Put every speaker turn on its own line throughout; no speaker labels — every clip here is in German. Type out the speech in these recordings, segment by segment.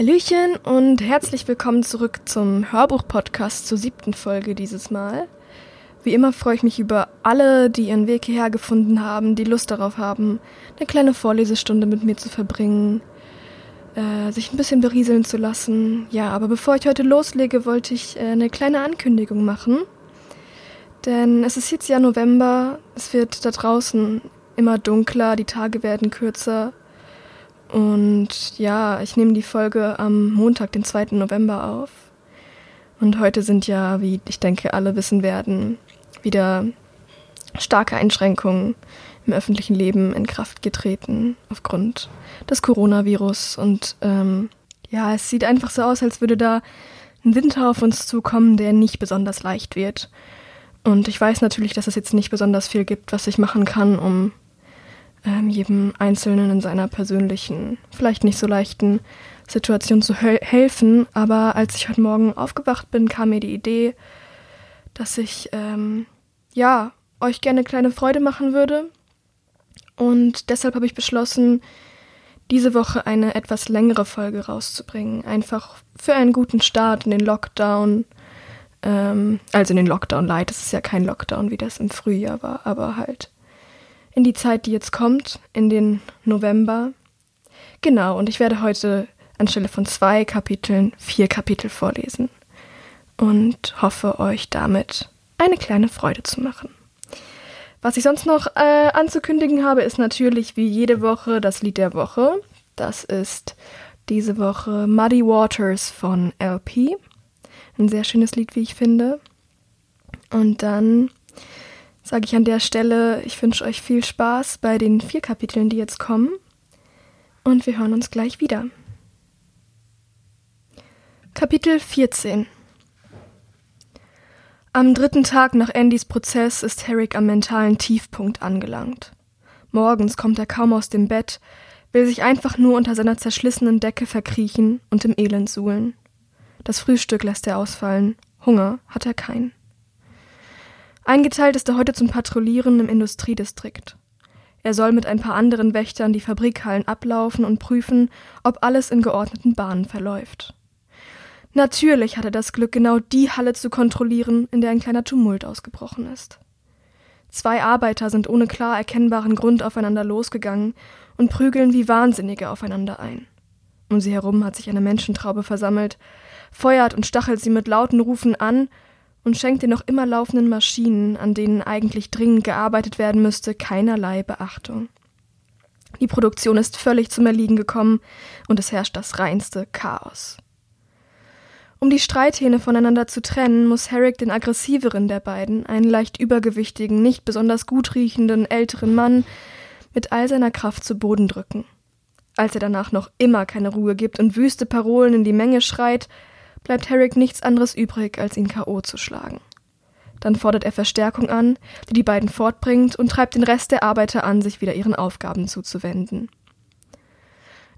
Hallöchen und herzlich willkommen zurück zum Hörbuch-Podcast zur siebten Folge dieses Mal. Wie immer freue ich mich über alle, die ihren Weg hierher gefunden haben, die Lust darauf haben, eine kleine Vorlesestunde mit mir zu verbringen, äh, sich ein bisschen berieseln zu lassen. Ja, aber bevor ich heute loslege, wollte ich äh, eine kleine Ankündigung machen. Denn es ist jetzt ja November, es wird da draußen immer dunkler, die Tage werden kürzer. Und ja, ich nehme die Folge am Montag, den 2. November auf. Und heute sind ja, wie ich denke, alle wissen werden, wieder starke Einschränkungen im öffentlichen Leben in Kraft getreten aufgrund des Coronavirus. Und ähm, ja, es sieht einfach so aus, als würde da ein Winter auf uns zukommen, der nicht besonders leicht wird. Und ich weiß natürlich, dass es jetzt nicht besonders viel gibt, was ich machen kann, um ähm, jedem Einzelnen in seiner persönlichen, vielleicht nicht so leichten Situation zu he helfen. Aber als ich heute Morgen aufgewacht bin, kam mir die Idee, dass ich ähm, ja euch gerne kleine Freude machen würde. Und deshalb habe ich beschlossen, diese Woche eine etwas längere Folge rauszubringen. Einfach für einen guten Start in den Lockdown. Ähm, also in den Lockdown Light. Es ist ja kein Lockdown, wie das im Frühjahr war, aber halt in die Zeit, die jetzt kommt, in den November. Genau, und ich werde heute anstelle von zwei Kapiteln vier Kapitel vorlesen und hoffe euch damit eine kleine Freude zu machen. Was ich sonst noch äh, anzukündigen habe, ist natürlich wie jede Woche das Lied der Woche. Das ist diese Woche Muddy Waters von LP. Ein sehr schönes Lied, wie ich finde. Und dann sage ich an der Stelle, ich wünsche euch viel Spaß bei den vier Kapiteln, die jetzt kommen. Und wir hören uns gleich wieder. Kapitel 14 Am dritten Tag nach Andys Prozess ist Herrick am mentalen Tiefpunkt angelangt. Morgens kommt er kaum aus dem Bett, will sich einfach nur unter seiner zerschlissenen Decke verkriechen und im Elend suhlen. Das Frühstück lässt er ausfallen. Hunger hat er keinen. Eingeteilt ist er heute zum Patrouillieren im Industriedistrikt. Er soll mit ein paar anderen Wächtern die Fabrikhallen ablaufen und prüfen, ob alles in geordneten Bahnen verläuft. Natürlich hat er das Glück, genau die Halle zu kontrollieren, in der ein kleiner Tumult ausgebrochen ist. Zwei Arbeiter sind ohne klar erkennbaren Grund aufeinander losgegangen und prügeln wie Wahnsinnige aufeinander ein. Um sie herum hat sich eine Menschentraube versammelt, feuert und stachelt sie mit lauten Rufen an und schenkt den noch immer laufenden Maschinen, an denen eigentlich dringend gearbeitet werden müsste, keinerlei Beachtung. Die Produktion ist völlig zum Erliegen gekommen und es herrscht das reinste Chaos. Um die Streithähne voneinander zu trennen, muss Herrick den aggressiveren der beiden, einen leicht übergewichtigen, nicht besonders gut riechenden älteren Mann, mit all seiner Kraft zu Boden drücken. Als er danach noch immer keine Ruhe gibt und wüste Parolen in die Menge schreit, bleibt Herrick nichts anderes übrig, als ihn K.O. zu schlagen. Dann fordert er Verstärkung an, die die beiden fortbringt, und treibt den Rest der Arbeiter an, sich wieder ihren Aufgaben zuzuwenden.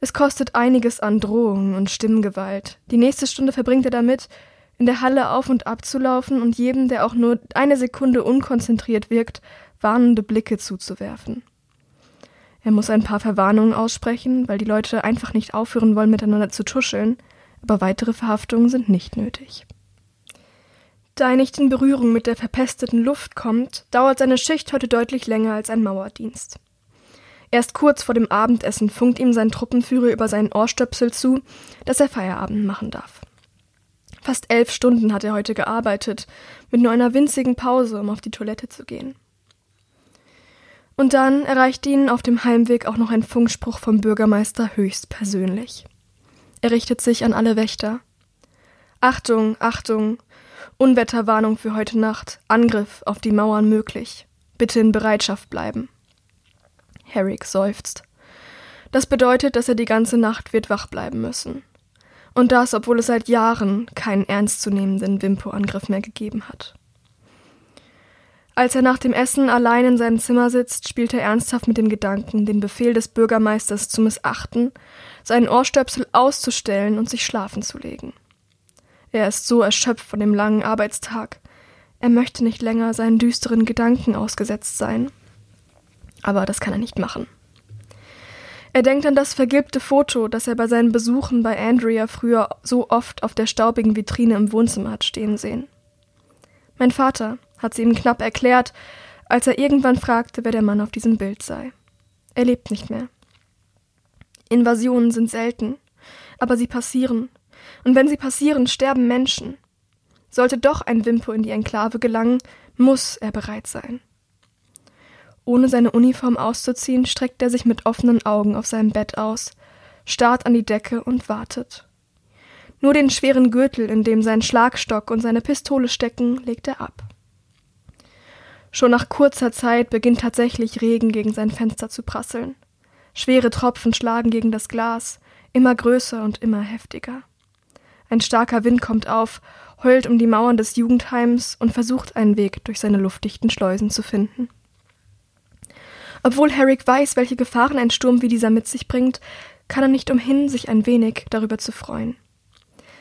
Es kostet einiges an Drohungen und Stimmgewalt. Die nächste Stunde verbringt er damit, in der Halle auf und ab zu laufen und jedem, der auch nur eine Sekunde unkonzentriert wirkt, warnende Blicke zuzuwerfen. Er muss ein paar Verwarnungen aussprechen, weil die Leute einfach nicht aufhören wollen, miteinander zu tuscheln, aber weitere Verhaftungen sind nicht nötig. Da er nicht in Berührung mit der verpesteten Luft kommt, dauert seine Schicht heute deutlich länger als ein Mauerdienst. Erst kurz vor dem Abendessen funkt ihm sein Truppenführer über seinen Ohrstöpsel zu, dass er Feierabend machen darf. Fast elf Stunden hat er heute gearbeitet, mit nur einer winzigen Pause, um auf die Toilette zu gehen. Und dann erreicht ihn auf dem Heimweg auch noch ein Funkspruch vom Bürgermeister höchst persönlich. Er richtet sich an alle Wächter. Achtung, Achtung, Unwetterwarnung für heute Nacht, Angriff auf die Mauern möglich. Bitte in Bereitschaft bleiben. Herrick seufzt. Das bedeutet, dass er die ganze Nacht wird wach bleiben müssen. Und das, obwohl es seit Jahren keinen ernstzunehmenden Wimpo-Angriff mehr gegeben hat. Als er nach dem Essen allein in seinem Zimmer sitzt, spielt er ernsthaft mit dem Gedanken, den Befehl des Bürgermeisters zu missachten, seinen Ohrstöpsel auszustellen und sich schlafen zu legen. Er ist so erschöpft von dem langen Arbeitstag. Er möchte nicht länger seinen düsteren Gedanken ausgesetzt sein. Aber das kann er nicht machen. Er denkt an das vergilbte Foto, das er bei seinen Besuchen bei Andrea früher so oft auf der staubigen Vitrine im Wohnzimmer hat stehen sehen. Mein Vater, hat sie ihm knapp erklärt, als er irgendwann fragte, wer der Mann auf diesem Bild sei. Er lebt nicht mehr. Invasionen sind selten, aber sie passieren, und wenn sie passieren, sterben Menschen. Sollte doch ein Wimpo in die Enklave gelangen, muss er bereit sein. Ohne seine Uniform auszuziehen, streckt er sich mit offenen Augen auf seinem Bett aus, starrt an die Decke und wartet. Nur den schweren Gürtel, in dem sein Schlagstock und seine Pistole stecken, legt er ab. Schon nach kurzer Zeit beginnt tatsächlich Regen gegen sein Fenster zu prasseln. Schwere Tropfen schlagen gegen das Glas, immer größer und immer heftiger. Ein starker Wind kommt auf, heult um die Mauern des Jugendheims und versucht einen Weg durch seine luftdichten Schleusen zu finden. Obwohl Herrick weiß, welche Gefahren ein Sturm wie dieser mit sich bringt, kann er nicht umhin, sich ein wenig darüber zu freuen.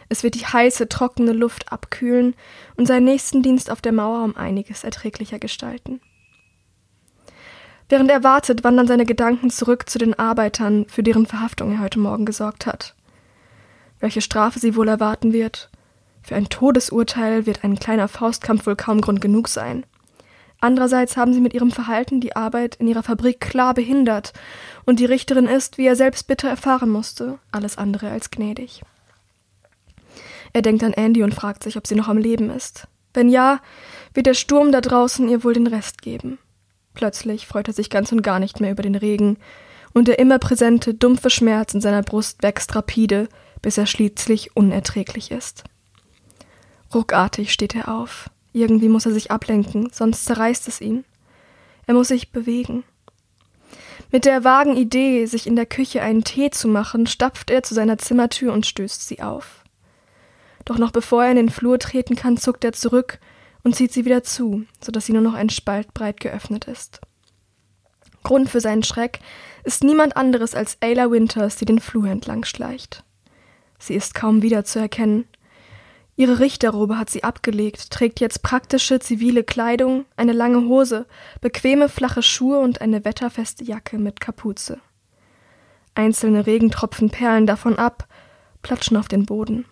Es wird die heiße, trockene Luft abkühlen und seinen nächsten Dienst auf der Mauer um einiges erträglicher gestalten. Während er wartet, wandern seine Gedanken zurück zu den Arbeitern, für deren Verhaftung er heute Morgen gesorgt hat. Welche Strafe sie wohl erwarten wird. Für ein Todesurteil wird ein kleiner Faustkampf wohl kaum Grund genug sein. Andererseits haben sie mit ihrem Verhalten die Arbeit in ihrer Fabrik klar behindert, und die Richterin ist, wie er selbst bitter erfahren musste, alles andere als gnädig. Er denkt an Andy und fragt sich, ob sie noch am Leben ist. Wenn ja, wird der Sturm da draußen ihr wohl den Rest geben. Plötzlich freut er sich ganz und gar nicht mehr über den Regen, und der immer präsente, dumpfe Schmerz in seiner Brust wächst rapide, bis er schließlich unerträglich ist. Ruckartig steht er auf. Irgendwie muss er sich ablenken, sonst zerreißt es ihn. Er muss sich bewegen. Mit der vagen Idee, sich in der Küche einen Tee zu machen, stapft er zu seiner Zimmertür und stößt sie auf. Doch noch bevor er in den Flur treten kann, zuckt er zurück und zieht sie wieder zu, so dass sie nur noch ein Spalt breit geöffnet ist. Grund für seinen Schreck ist niemand anderes als Ayla Winters, die den Flur entlang schleicht. Sie ist kaum wiederzuerkennen. Ihre Richterrobe hat sie abgelegt, trägt jetzt praktische zivile Kleidung, eine lange Hose, bequeme flache Schuhe und eine wetterfeste Jacke mit Kapuze. Einzelne Regentropfen perlen davon ab, platschen auf den Boden.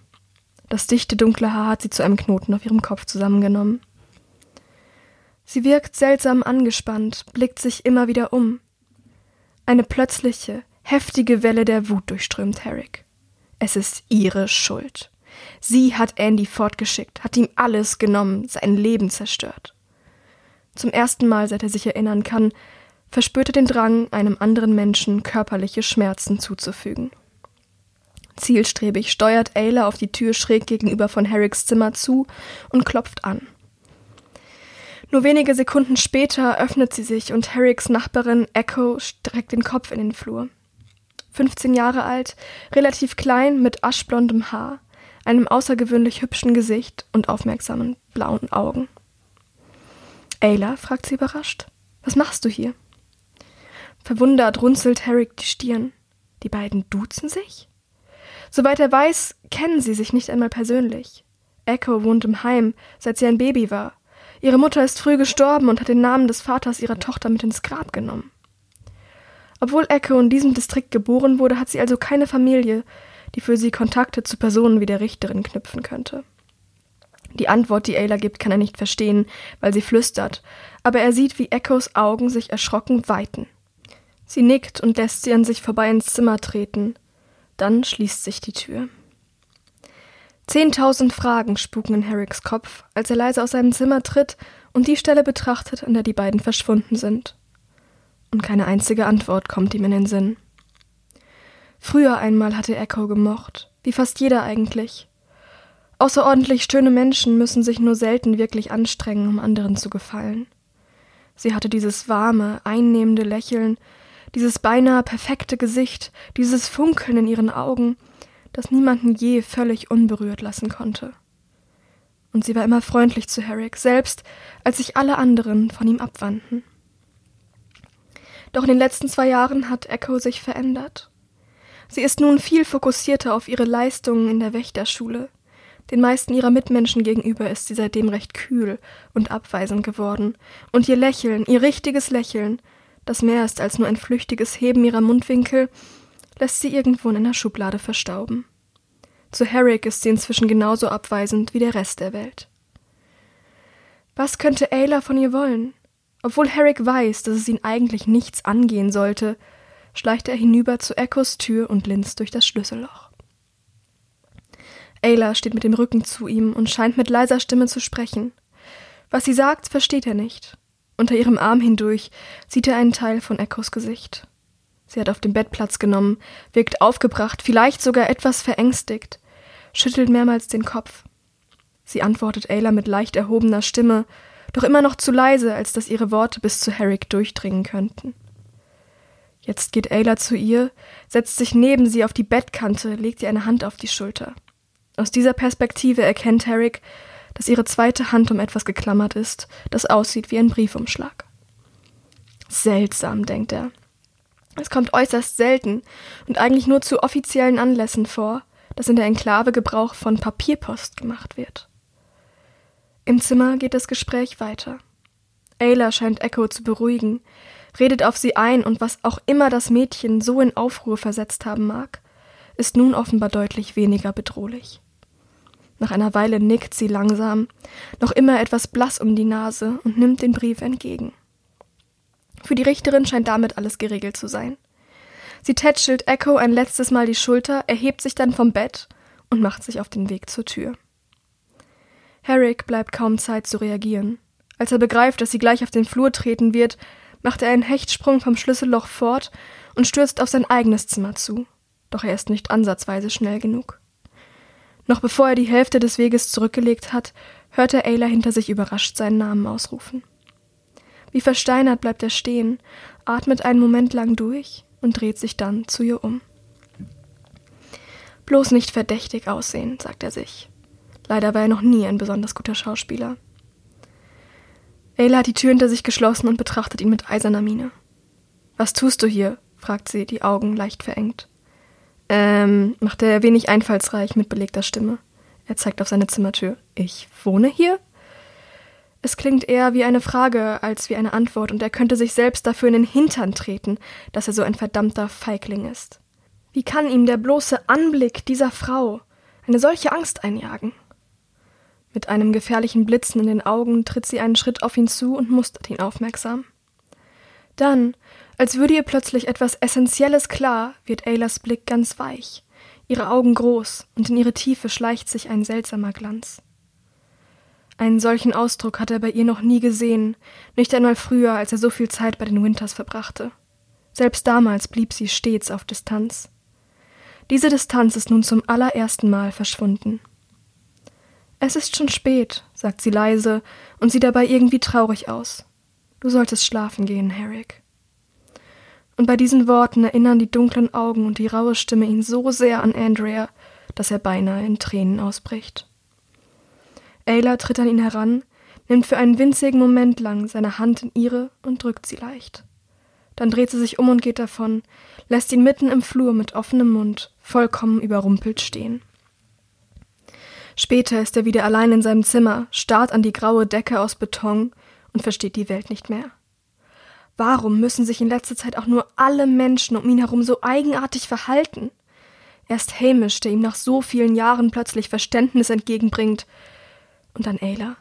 Das dichte dunkle Haar hat sie zu einem Knoten auf ihrem Kopf zusammengenommen. Sie wirkt seltsam angespannt, blickt sich immer wieder um. Eine plötzliche, heftige Welle der Wut durchströmt Herrick. Es ist ihre Schuld. Sie hat Andy fortgeschickt, hat ihm alles genommen, sein Leben zerstört. Zum ersten Mal, seit er sich erinnern kann, verspürte den Drang, einem anderen Menschen körperliche Schmerzen zuzufügen. Zielstrebig steuert Ayla auf die Tür schräg gegenüber von Herricks Zimmer zu und klopft an. Nur wenige Sekunden später öffnet sie sich und Herricks Nachbarin Echo streckt den Kopf in den Flur. 15 Jahre alt, relativ klein, mit aschblondem Haar, einem außergewöhnlich hübschen Gesicht und aufmerksamen blauen Augen. Ayla, fragt sie überrascht. Was machst du hier? Verwundert runzelt Herrick die Stirn. Die beiden duzen sich? Soweit er weiß, kennen sie sich nicht einmal persönlich. Echo wohnt im Heim, seit sie ein Baby war. Ihre Mutter ist früh gestorben und hat den Namen des Vaters ihrer Tochter mit ins Grab genommen. Obwohl Echo in diesem Distrikt geboren wurde, hat sie also keine Familie, die für sie Kontakte zu Personen wie der Richterin knüpfen könnte. Die Antwort, die Ayla gibt, kann er nicht verstehen, weil sie flüstert, aber er sieht, wie Echos Augen sich erschrocken weiten. Sie nickt und lässt sie an sich vorbei ins Zimmer treten. Dann schließt sich die Tür. Zehntausend Fragen spuken in Herricks Kopf, als er leise aus seinem Zimmer tritt und die Stelle betrachtet, an der die beiden verschwunden sind. Und keine einzige Antwort kommt ihm in den Sinn. Früher einmal hatte Echo gemocht, wie fast jeder eigentlich. Außerordentlich schöne Menschen müssen sich nur selten wirklich anstrengen, um anderen zu gefallen. Sie hatte dieses warme, einnehmende Lächeln, dieses beinahe perfekte Gesicht, dieses Funkeln in ihren Augen, das niemanden je völlig unberührt lassen konnte. Und sie war immer freundlich zu Herrick, selbst als sich alle anderen von ihm abwandten. Doch in den letzten zwei Jahren hat Echo sich verändert. Sie ist nun viel fokussierter auf ihre Leistungen in der Wächterschule. Den meisten ihrer Mitmenschen gegenüber ist sie seitdem recht kühl und abweisend geworden, und ihr Lächeln, ihr richtiges Lächeln, das mehr ist als nur ein flüchtiges Heben ihrer Mundwinkel, lässt sie irgendwo in einer Schublade verstauben. Zu Herrick ist sie inzwischen genauso abweisend wie der Rest der Welt. Was könnte Ayla von ihr wollen? Obwohl Herrick weiß, dass es ihn eigentlich nichts angehen sollte, schleicht er hinüber zu Echos Tür und linst durch das Schlüsselloch. Ayla steht mit dem Rücken zu ihm und scheint mit leiser Stimme zu sprechen. Was sie sagt, versteht er nicht. Unter ihrem Arm hindurch sieht er einen Teil von Echos Gesicht. Sie hat auf dem Bett Platz genommen, wirkt aufgebracht, vielleicht sogar etwas verängstigt, schüttelt mehrmals den Kopf. Sie antwortet Ayla mit leicht erhobener Stimme, doch immer noch zu leise, als dass ihre Worte bis zu Herrick durchdringen könnten. Jetzt geht Ayla zu ihr, setzt sich neben sie auf die Bettkante, legt ihr eine Hand auf die Schulter. Aus dieser Perspektive erkennt Herrick, dass ihre zweite Hand um etwas geklammert ist, das aussieht wie ein Briefumschlag. Seltsam, denkt er. Es kommt äußerst selten und eigentlich nur zu offiziellen Anlässen vor, dass in der Enklave Gebrauch von Papierpost gemacht wird. Im Zimmer geht das Gespräch weiter. Ayla scheint Echo zu beruhigen, redet auf sie ein und was auch immer das Mädchen so in Aufruhr versetzt haben mag, ist nun offenbar deutlich weniger bedrohlich. Nach einer Weile nickt sie langsam, noch immer etwas blass um die Nase und nimmt den Brief entgegen. Für die Richterin scheint damit alles geregelt zu sein. Sie tätschelt Echo ein letztes Mal die Schulter, erhebt sich dann vom Bett und macht sich auf den Weg zur Tür. Herrick bleibt kaum Zeit zu reagieren. Als er begreift, dass sie gleich auf den Flur treten wird, macht er einen Hechtsprung vom Schlüsselloch fort und stürzt auf sein eigenes Zimmer zu. Doch er ist nicht ansatzweise schnell genug. Noch bevor er die Hälfte des Weges zurückgelegt hat, hört er Ayla hinter sich überrascht seinen Namen ausrufen. Wie versteinert bleibt er stehen, atmet einen Moment lang durch und dreht sich dann zu ihr um. Bloß nicht verdächtig aussehen, sagt er sich. Leider war er noch nie ein besonders guter Schauspieler. Ayla hat die Tür hinter sich geschlossen und betrachtet ihn mit eiserner Miene. Was tust du hier? fragt sie, die Augen leicht verengt. Ähm, macht er wenig einfallsreich mit belegter Stimme. Er zeigt auf seine Zimmertür. Ich wohne hier? Es klingt eher wie eine Frage als wie eine Antwort, und er könnte sich selbst dafür in den Hintern treten, dass er so ein verdammter Feigling ist. Wie kann ihm der bloße Anblick dieser Frau eine solche Angst einjagen? Mit einem gefährlichen Blitzen in den Augen tritt sie einen Schritt auf ihn zu und mustert ihn aufmerksam. Dann, als würde ihr plötzlich etwas Essentielles klar, wird Aylas Blick ganz weich, ihre Augen groß, und in ihre Tiefe schleicht sich ein seltsamer Glanz. Einen solchen Ausdruck hat er bei ihr noch nie gesehen, nicht einmal früher, als er so viel Zeit bei den Winters verbrachte. Selbst damals blieb sie stets auf Distanz. Diese Distanz ist nun zum allerersten Mal verschwunden. Es ist schon spät, sagt sie leise und sieht dabei irgendwie traurig aus. Du solltest schlafen gehen, Herrick. Und bei diesen Worten erinnern die dunklen Augen und die raue Stimme ihn so sehr an Andrea, dass er beinahe in Tränen ausbricht. Ayla tritt an ihn heran, nimmt für einen winzigen Moment lang seine Hand in ihre und drückt sie leicht. Dann dreht sie sich um und geht davon, lässt ihn mitten im Flur mit offenem Mund, vollkommen überrumpelt stehen. Später ist er wieder allein in seinem Zimmer, starrt an die graue Decke aus Beton und versteht die Welt nicht mehr. Warum müssen sich in letzter Zeit auch nur alle Menschen um ihn herum so eigenartig verhalten? Erst Hamish, der ihm nach so vielen Jahren plötzlich Verständnis entgegenbringt. Und dann Ayla.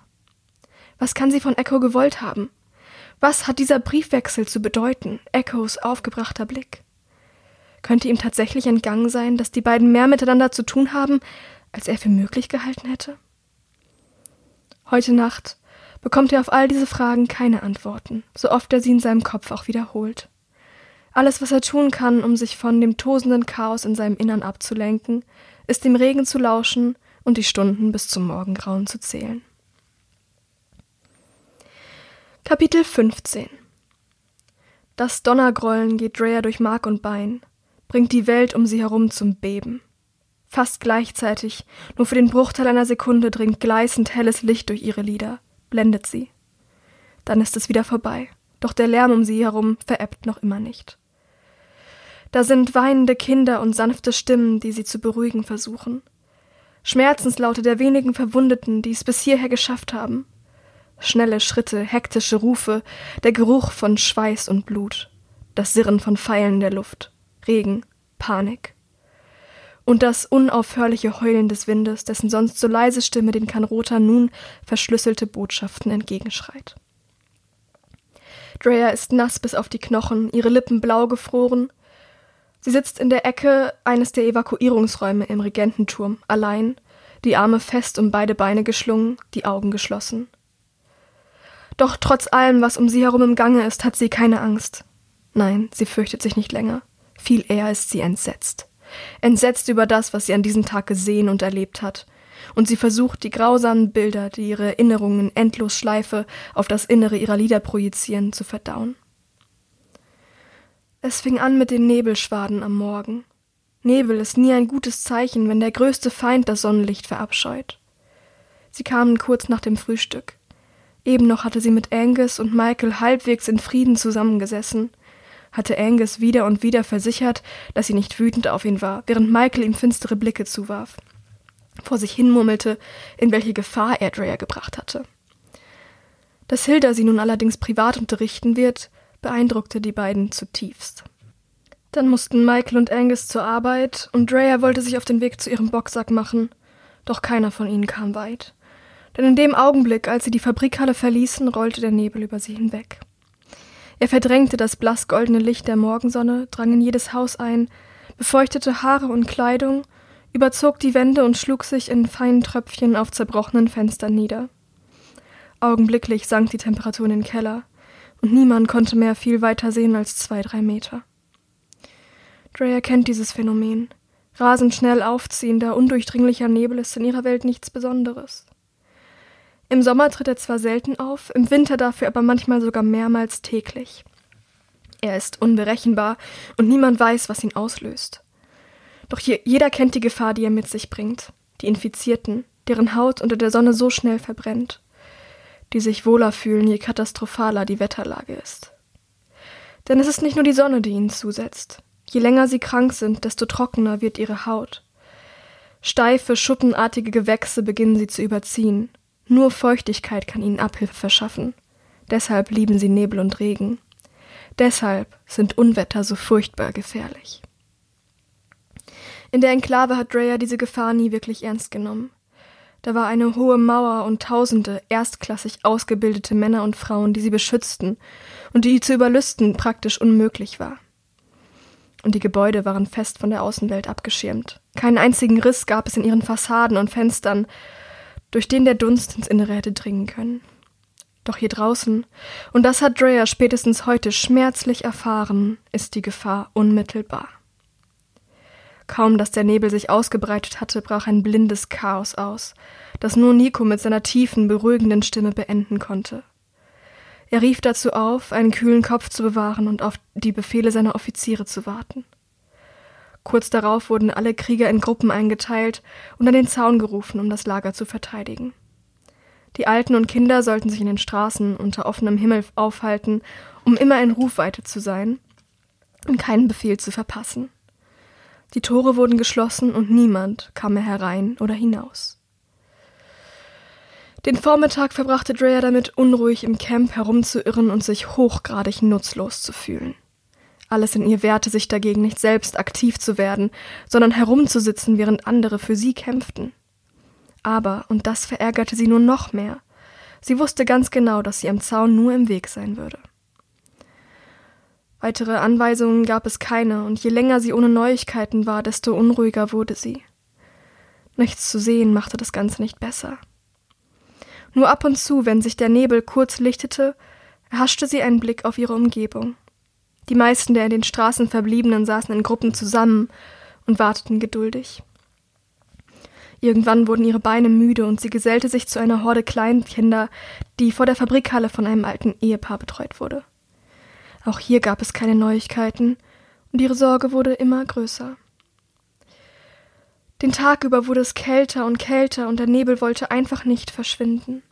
Was kann sie von Echo gewollt haben? Was hat dieser Briefwechsel zu bedeuten? Echos aufgebrachter Blick. Könnte ihm tatsächlich entgangen sein, dass die beiden mehr miteinander zu tun haben, als er für möglich gehalten hätte? Heute Nacht bekommt er auf all diese Fragen keine Antworten, so oft er sie in seinem Kopf auch wiederholt. Alles, was er tun kann, um sich von dem tosenden Chaos in seinem Innern abzulenken, ist dem Regen zu lauschen und die Stunden bis zum Morgengrauen zu zählen. Kapitel 15 Das Donnergrollen geht Drea durch Mark und Bein, bringt die Welt um sie herum zum Beben. Fast gleichzeitig, nur für den Bruchteil einer Sekunde dringt gleißend helles Licht durch ihre Lider, blendet sie. Dann ist es wieder vorbei, doch der Lärm um sie herum verebbt noch immer nicht. Da sind weinende Kinder und sanfte Stimmen, die sie zu beruhigen versuchen. Schmerzenslaute der wenigen Verwundeten, die es bis hierher geschafft haben. Schnelle Schritte, hektische Rufe, der Geruch von Schweiß und Blut. das Sirren von Pfeilen in der Luft, Regen, Panik. Und das unaufhörliche Heulen des Windes, dessen sonst so leise Stimme den Kanrota nun verschlüsselte Botschaften entgegenschreit. Drea ist nass bis auf die Knochen, ihre Lippen blau gefroren. Sie sitzt in der Ecke eines der Evakuierungsräume im Regententurm, allein, die Arme fest um beide Beine geschlungen, die Augen geschlossen. Doch trotz allem, was um sie herum im Gange ist, hat sie keine Angst. Nein, sie fürchtet sich nicht länger. Viel eher ist sie entsetzt. Entsetzt über das, was sie an diesem Tag gesehen und erlebt hat. Und sie versucht, die grausamen Bilder, die ihre Erinnerungen endlos Schleife auf das Innere ihrer Lieder projizieren, zu verdauen. Es fing an mit den Nebelschwaden am Morgen. Nebel ist nie ein gutes Zeichen, wenn der größte Feind das Sonnenlicht verabscheut. Sie kamen kurz nach dem Frühstück. Eben noch hatte sie mit Angus und Michael halbwegs in Frieden zusammengesessen, hatte Angus wieder und wieder versichert, dass sie nicht wütend auf ihn war, während Michael ihm finstere Blicke zuwarf, vor sich hinmurmelte, in welche Gefahr er Drea gebracht hatte. Dass Hilda sie nun allerdings privat unterrichten wird, beeindruckte die beiden zutiefst. Dann mussten Michael und Angus zur Arbeit, und Drea wollte sich auf den Weg zu ihrem Boxsack machen, doch keiner von ihnen kam weit denn in dem Augenblick, als sie die Fabrikhalle verließen, rollte der Nebel über sie hinweg. Er verdrängte das blassgoldene Licht der Morgensonne, drang in jedes Haus ein, befeuchtete Haare und Kleidung, überzog die Wände und schlug sich in feinen Tröpfchen auf zerbrochenen Fenstern nieder. Augenblicklich sank die Temperatur in den Keller, und niemand konnte mehr viel weiter sehen als zwei, drei Meter. Drea kennt dieses Phänomen. Rasend schnell aufziehender, undurchdringlicher Nebel ist in ihrer Welt nichts Besonderes. Im Sommer tritt er zwar selten auf, im Winter dafür aber manchmal sogar mehrmals täglich. Er ist unberechenbar und niemand weiß, was ihn auslöst. Doch jeder kennt die Gefahr, die er mit sich bringt. Die Infizierten, deren Haut unter der Sonne so schnell verbrennt. Die sich wohler fühlen, je katastrophaler die Wetterlage ist. Denn es ist nicht nur die Sonne, die ihnen zusetzt. Je länger sie krank sind, desto trockener wird ihre Haut. Steife, schuppenartige Gewächse beginnen sie zu überziehen. Nur Feuchtigkeit kann ihnen Abhilfe verschaffen. Deshalb lieben sie Nebel und Regen. Deshalb sind Unwetter so furchtbar gefährlich. In der Enklave hat Drea diese Gefahr nie wirklich ernst genommen. Da war eine hohe Mauer und tausende erstklassig ausgebildete Männer und Frauen, die sie beschützten und die zu überlüsten praktisch unmöglich war. Und die Gebäude waren fest von der Außenwelt abgeschirmt. Keinen einzigen Riss gab es in ihren Fassaden und Fenstern, durch den der Dunst ins Innere hätte dringen können. Doch hier draußen, und das hat Drea spätestens heute schmerzlich erfahren, ist die Gefahr unmittelbar. Kaum dass der Nebel sich ausgebreitet hatte, brach ein blindes Chaos aus, das nur Nico mit seiner tiefen, beruhigenden Stimme beenden konnte. Er rief dazu auf, einen kühlen Kopf zu bewahren und auf die Befehle seiner Offiziere zu warten. Kurz darauf wurden alle Krieger in Gruppen eingeteilt und an den Zaun gerufen, um das Lager zu verteidigen. Die Alten und Kinder sollten sich in den Straßen unter offenem Himmel aufhalten, um immer in Rufweite zu sein und keinen Befehl zu verpassen. Die Tore wurden geschlossen und niemand kam mehr herein oder hinaus. Den Vormittag verbrachte Drea damit, unruhig im Camp herumzuirren und sich hochgradig nutzlos zu fühlen. Alles in ihr wehrte sich dagegen, nicht selbst aktiv zu werden, sondern herumzusitzen, während andere für sie kämpften. Aber, und das verärgerte sie nur noch mehr, sie wusste ganz genau, dass sie am Zaun nur im Weg sein würde. Weitere Anweisungen gab es keine, und je länger sie ohne Neuigkeiten war, desto unruhiger wurde sie. Nichts zu sehen machte das Ganze nicht besser. Nur ab und zu, wenn sich der Nebel kurz lichtete, erhaschte sie einen Blick auf ihre Umgebung. Die meisten der in den Straßen Verbliebenen saßen in Gruppen zusammen und warteten geduldig. Irgendwann wurden ihre Beine müde und sie gesellte sich zu einer Horde Kleinkinder, die vor der Fabrikhalle von einem alten Ehepaar betreut wurde. Auch hier gab es keine Neuigkeiten und ihre Sorge wurde immer größer. Den Tag über wurde es kälter und kälter und der Nebel wollte einfach nicht verschwinden.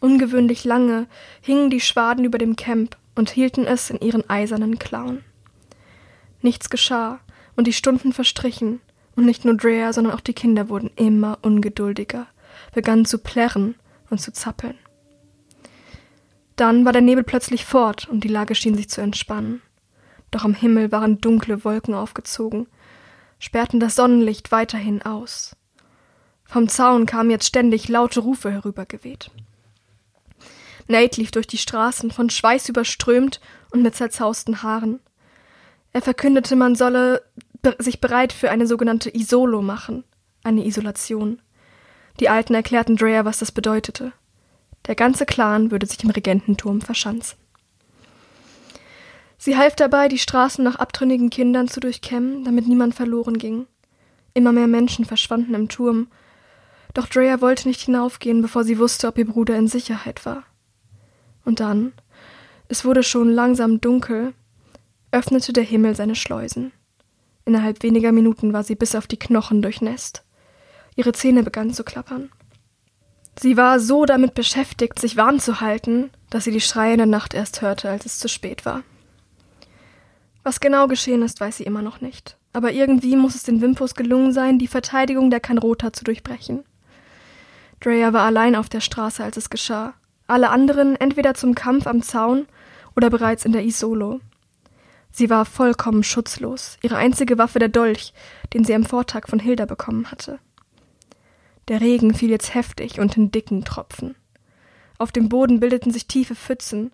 Ungewöhnlich lange hingen die Schwaden über dem Camp und hielten es in ihren eisernen Klauen. Nichts geschah, und die Stunden verstrichen, und nicht nur Drea, sondern auch die Kinder wurden immer ungeduldiger, begannen zu plärren und zu zappeln. Dann war der Nebel plötzlich fort, und die Lage schien sich zu entspannen. doch am Himmel waren dunkle Wolken aufgezogen, sperrten das Sonnenlicht weiterhin aus. Vom Zaun kamen jetzt ständig laute Rufe herübergeweht. Nate lief durch die Straßen, von Schweiß überströmt und mit zerzausten Haaren. Er verkündete, man solle sich bereit für eine sogenannte Isolo machen, eine Isolation. Die Alten erklärten Dreyer, was das bedeutete. Der ganze Clan würde sich im Regententurm verschanzen. Sie half dabei, die Straßen nach abtrünnigen Kindern zu durchkämmen, damit niemand verloren ging. Immer mehr Menschen verschwanden im Turm, doch Dreyer wollte nicht hinaufgehen, bevor sie wusste, ob ihr Bruder in Sicherheit war. Und dann, es wurde schon langsam dunkel, öffnete der Himmel seine Schleusen. Innerhalb weniger Minuten war sie bis auf die Knochen durchnässt. Ihre Zähne begannen zu klappern. Sie war so damit beschäftigt, sich warm zu halten, dass sie die Schreie in der Nacht erst hörte, als es zu spät war. Was genau geschehen ist, weiß sie immer noch nicht. Aber irgendwie muss es den Wimpos gelungen sein, die Verteidigung der Kanrota zu durchbrechen. Drea war allein auf der Straße, als es geschah. Alle anderen entweder zum Kampf am Zaun oder bereits in der Isolo. Sie war vollkommen schutzlos, ihre einzige Waffe der Dolch, den sie am Vortag von Hilda bekommen hatte. Der Regen fiel jetzt heftig und in dicken Tropfen. Auf dem Boden bildeten sich tiefe Pfützen,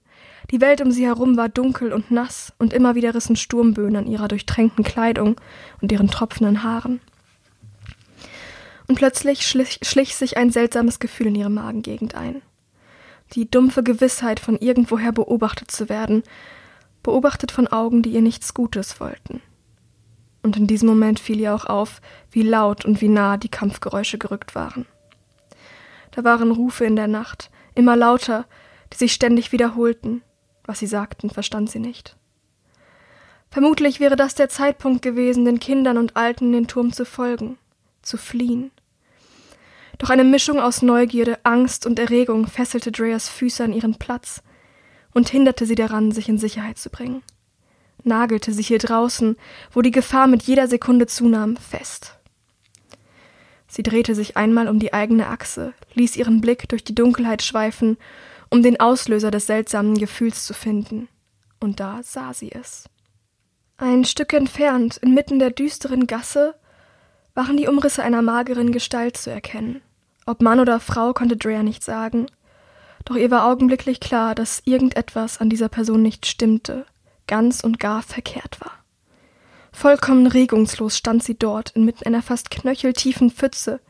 die Welt um sie herum war dunkel und nass, und immer wieder rissen Sturmböen an ihrer durchtränkten Kleidung und ihren tropfenden Haaren. Und plötzlich schlich, schlich sich ein seltsames Gefühl in ihre Magengegend ein. Die dumpfe Gewissheit, von irgendwoher beobachtet zu werden, beobachtet von Augen, die ihr nichts Gutes wollten. Und in diesem Moment fiel ihr auch auf, wie laut und wie nah die Kampfgeräusche gerückt waren. Da waren Rufe in der Nacht, immer lauter, die sich ständig wiederholten, was sie sagten, verstand sie nicht. Vermutlich wäre das der Zeitpunkt gewesen, den Kindern und Alten in den Turm zu folgen, zu fliehen. Doch eine Mischung aus Neugierde, Angst und Erregung fesselte Dreas Füße an ihren Platz und hinderte sie daran, sich in Sicherheit zu bringen. Nagelte sie hier draußen, wo die Gefahr mit jeder Sekunde zunahm, fest. Sie drehte sich einmal um die eigene Achse, ließ ihren Blick durch die Dunkelheit schweifen um den Auslöser des seltsamen Gefühls zu finden. Und da sah sie es. Ein Stück entfernt, inmitten der düsteren Gasse, waren die Umrisse einer mageren Gestalt zu erkennen. Ob Mann oder Frau konnte Drea nicht sagen, doch ihr war augenblicklich klar, dass irgendetwas an dieser Person nicht stimmte, ganz und gar verkehrt war. Vollkommen regungslos stand sie dort inmitten einer fast knöcheltiefen Pfütze,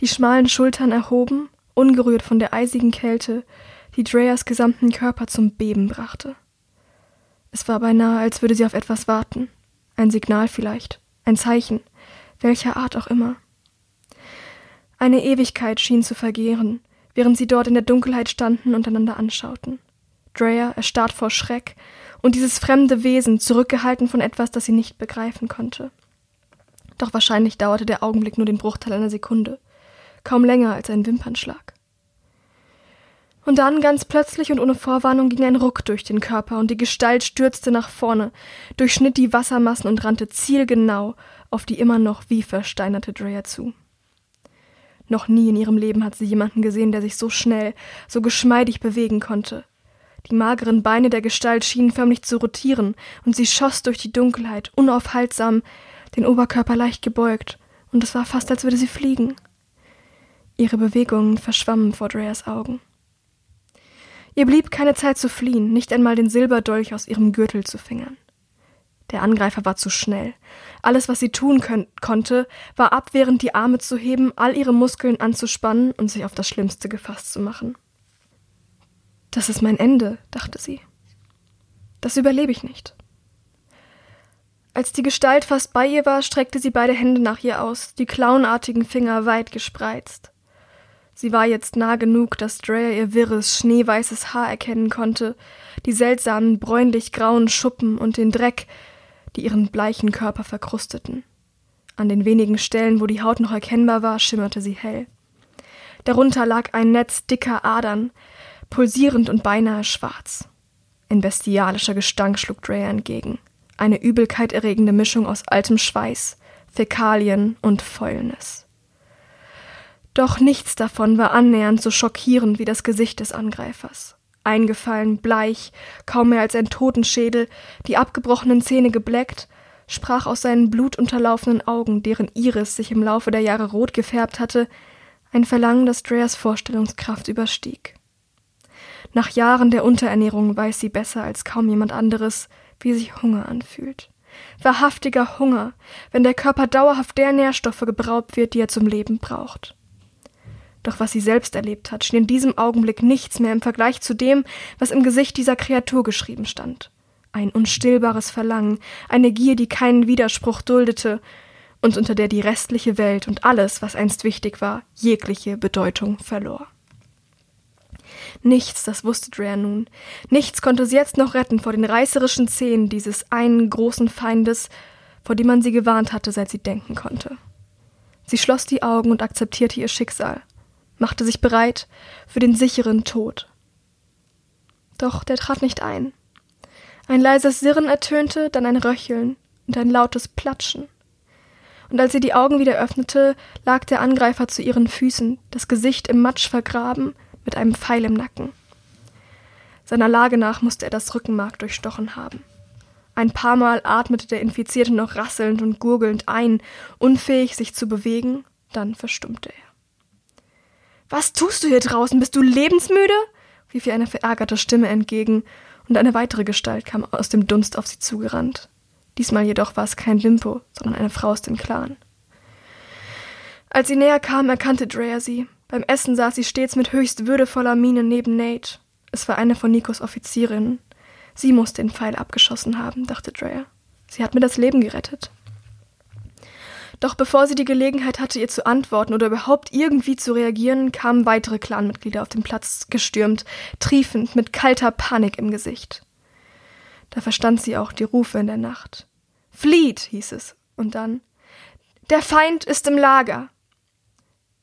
die schmalen Schultern erhoben, ungerührt von der eisigen Kälte, die Dreas gesamten Körper zum Beben brachte. Es war beinahe, als würde sie auf etwas warten. Ein Signal vielleicht, ein Zeichen, welcher Art auch immer. Eine Ewigkeit schien zu vergehren, während sie dort in der Dunkelheit standen und einander anschauten. Drea erstarrt vor Schreck und dieses fremde Wesen zurückgehalten von etwas, das sie nicht begreifen konnte. Doch wahrscheinlich dauerte der Augenblick nur den Bruchteil einer Sekunde, kaum länger als ein Wimpernschlag. Und dann, ganz plötzlich und ohne Vorwarnung, ging ein Ruck durch den Körper und die Gestalt stürzte nach vorne, durchschnitt die Wassermassen und rannte zielgenau auf die immer noch wie versteinerte Drea zu. Noch nie in ihrem Leben hat sie jemanden gesehen, der sich so schnell, so geschmeidig bewegen konnte. Die mageren Beine der Gestalt schienen förmlich zu rotieren, und sie schoss durch die Dunkelheit, unaufhaltsam, den Oberkörper leicht gebeugt, und es war fast, als würde sie fliegen. Ihre Bewegungen verschwammen vor Dreas Augen. Ihr blieb keine Zeit zu fliehen, nicht einmal den Silberdolch aus ihrem Gürtel zu fingern. Der Angreifer war zu schnell. Alles, was sie tun konnte, war abwehrend die Arme zu heben, all ihre Muskeln anzuspannen und sich auf das Schlimmste gefasst zu machen. Das ist mein Ende, dachte sie. Das überlebe ich nicht. Als die Gestalt fast bei ihr war, streckte sie beide Hände nach ihr aus, die klauenartigen Finger weit gespreizt. Sie war jetzt nah genug, dass Drea ihr wirres, schneeweißes Haar erkennen konnte, die seltsamen bräunlich-grauen Schuppen und den Dreck, die ihren bleichen Körper verkrusteten. An den wenigen Stellen, wo die Haut noch erkennbar war, schimmerte sie hell. Darunter lag ein Netz dicker Adern, pulsierend und beinahe schwarz. Ein bestialischer Gestank schlug Drea entgegen. Eine übelkeiterregende Mischung aus altem Schweiß, Fäkalien und Fäulnis. Doch nichts davon war annähernd so schockierend wie das Gesicht des Angreifers. Eingefallen, bleich, kaum mehr als ein Totenschädel, die abgebrochenen Zähne gebleckt, sprach aus seinen blutunterlaufenen Augen, deren Iris sich im Laufe der Jahre rot gefärbt hatte, ein Verlangen, das Dreas Vorstellungskraft überstieg. Nach Jahren der Unterernährung weiß sie besser als kaum jemand anderes, wie sich Hunger anfühlt. Wahrhaftiger Hunger, wenn der Körper dauerhaft der Nährstoffe gebraubt wird, die er zum Leben braucht. Doch was sie selbst erlebt hat, schien in diesem Augenblick nichts mehr im Vergleich zu dem, was im Gesicht dieser Kreatur geschrieben stand. Ein unstillbares Verlangen, eine Gier, die keinen Widerspruch duldete und unter der die restliche Welt und alles, was einst wichtig war, jegliche Bedeutung verlor. Nichts, das wusste Drea nun, nichts konnte sie jetzt noch retten vor den reißerischen Zähnen dieses einen großen Feindes, vor dem man sie gewarnt hatte, seit sie denken konnte. Sie schloss die Augen und akzeptierte ihr Schicksal, machte sich bereit für den sicheren Tod. Doch der trat nicht ein. Ein leises Sirren ertönte, dann ein Röcheln und ein lautes Platschen. Und als sie die Augen wieder öffnete, lag der Angreifer zu ihren Füßen, das Gesicht im Matsch vergraben, mit einem Pfeil im Nacken. Seiner Lage nach musste er das Rückenmark durchstochen haben. Ein paar Mal atmete der Infizierte noch rasselnd und gurgelnd ein, unfähig, sich zu bewegen, dann verstummte er. Was tust du hier draußen? Bist du lebensmüde? rief ihr eine verärgerte Stimme entgegen, und eine weitere Gestalt kam aus dem Dunst auf sie zugerannt. Diesmal jedoch war es kein Wimpo, sondern eine Frau aus dem Clan. Als sie näher kam, erkannte Drea sie. Beim Essen saß sie stets mit höchst würdevoller Miene neben Nate. Es war eine von Nikos Offizierinnen. Sie muss den Pfeil abgeschossen haben, dachte Drea. Sie hat mir das Leben gerettet. Doch bevor sie die Gelegenheit hatte, ihr zu antworten oder überhaupt irgendwie zu reagieren, kamen weitere Clanmitglieder auf den Platz gestürmt, triefend, mit kalter Panik im Gesicht. Da verstand sie auch die Rufe in der Nacht. Flieht, hieß es, und dann Der Feind ist im Lager.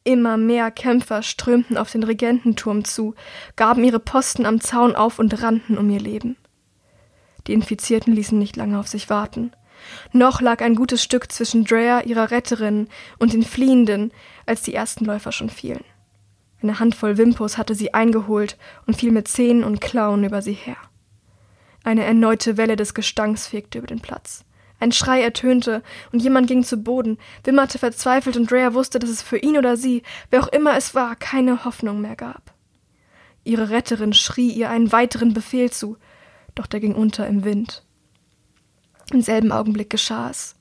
Immer mehr Kämpfer strömten auf den Regententurm zu, gaben ihre Posten am Zaun auf und rannten um ihr Leben. Die Infizierten ließen nicht lange auf sich warten. Noch lag ein gutes Stück zwischen Drea, ihrer Retterin, und den Fliehenden, als die ersten Läufer schon fielen. Eine Handvoll Wimpos hatte sie eingeholt und fiel mit Zähnen und Klauen über sie her. Eine erneute Welle des Gestanks fegte über den Platz. Ein Schrei ertönte, und jemand ging zu Boden, wimmerte verzweifelt, und Drea wusste, dass es für ihn oder sie, wer auch immer es war, keine Hoffnung mehr gab. Ihre Retterin schrie ihr einen weiteren Befehl zu, doch der ging unter im Wind. Im selben Augenblick geschah es.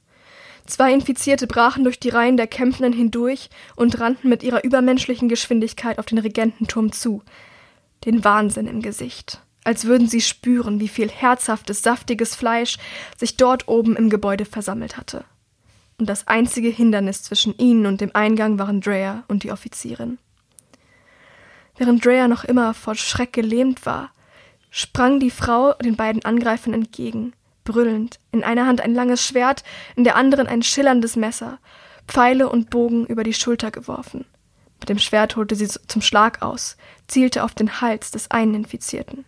Zwei Infizierte brachen durch die Reihen der Kämpfenden hindurch und rannten mit ihrer übermenschlichen Geschwindigkeit auf den Regententurm zu, den Wahnsinn im Gesicht als würden sie spüren, wie viel herzhaftes, saftiges Fleisch sich dort oben im Gebäude versammelt hatte. Und das einzige Hindernis zwischen ihnen und dem Eingang waren Drea und die Offizierin. Während Drea noch immer vor Schreck gelähmt war, sprang die Frau den beiden Angreifern entgegen, brüllend, in einer Hand ein langes Schwert, in der anderen ein schillerndes Messer, Pfeile und Bogen über die Schulter geworfen. Mit dem Schwert holte sie zum Schlag aus, zielte auf den Hals des einen Infizierten.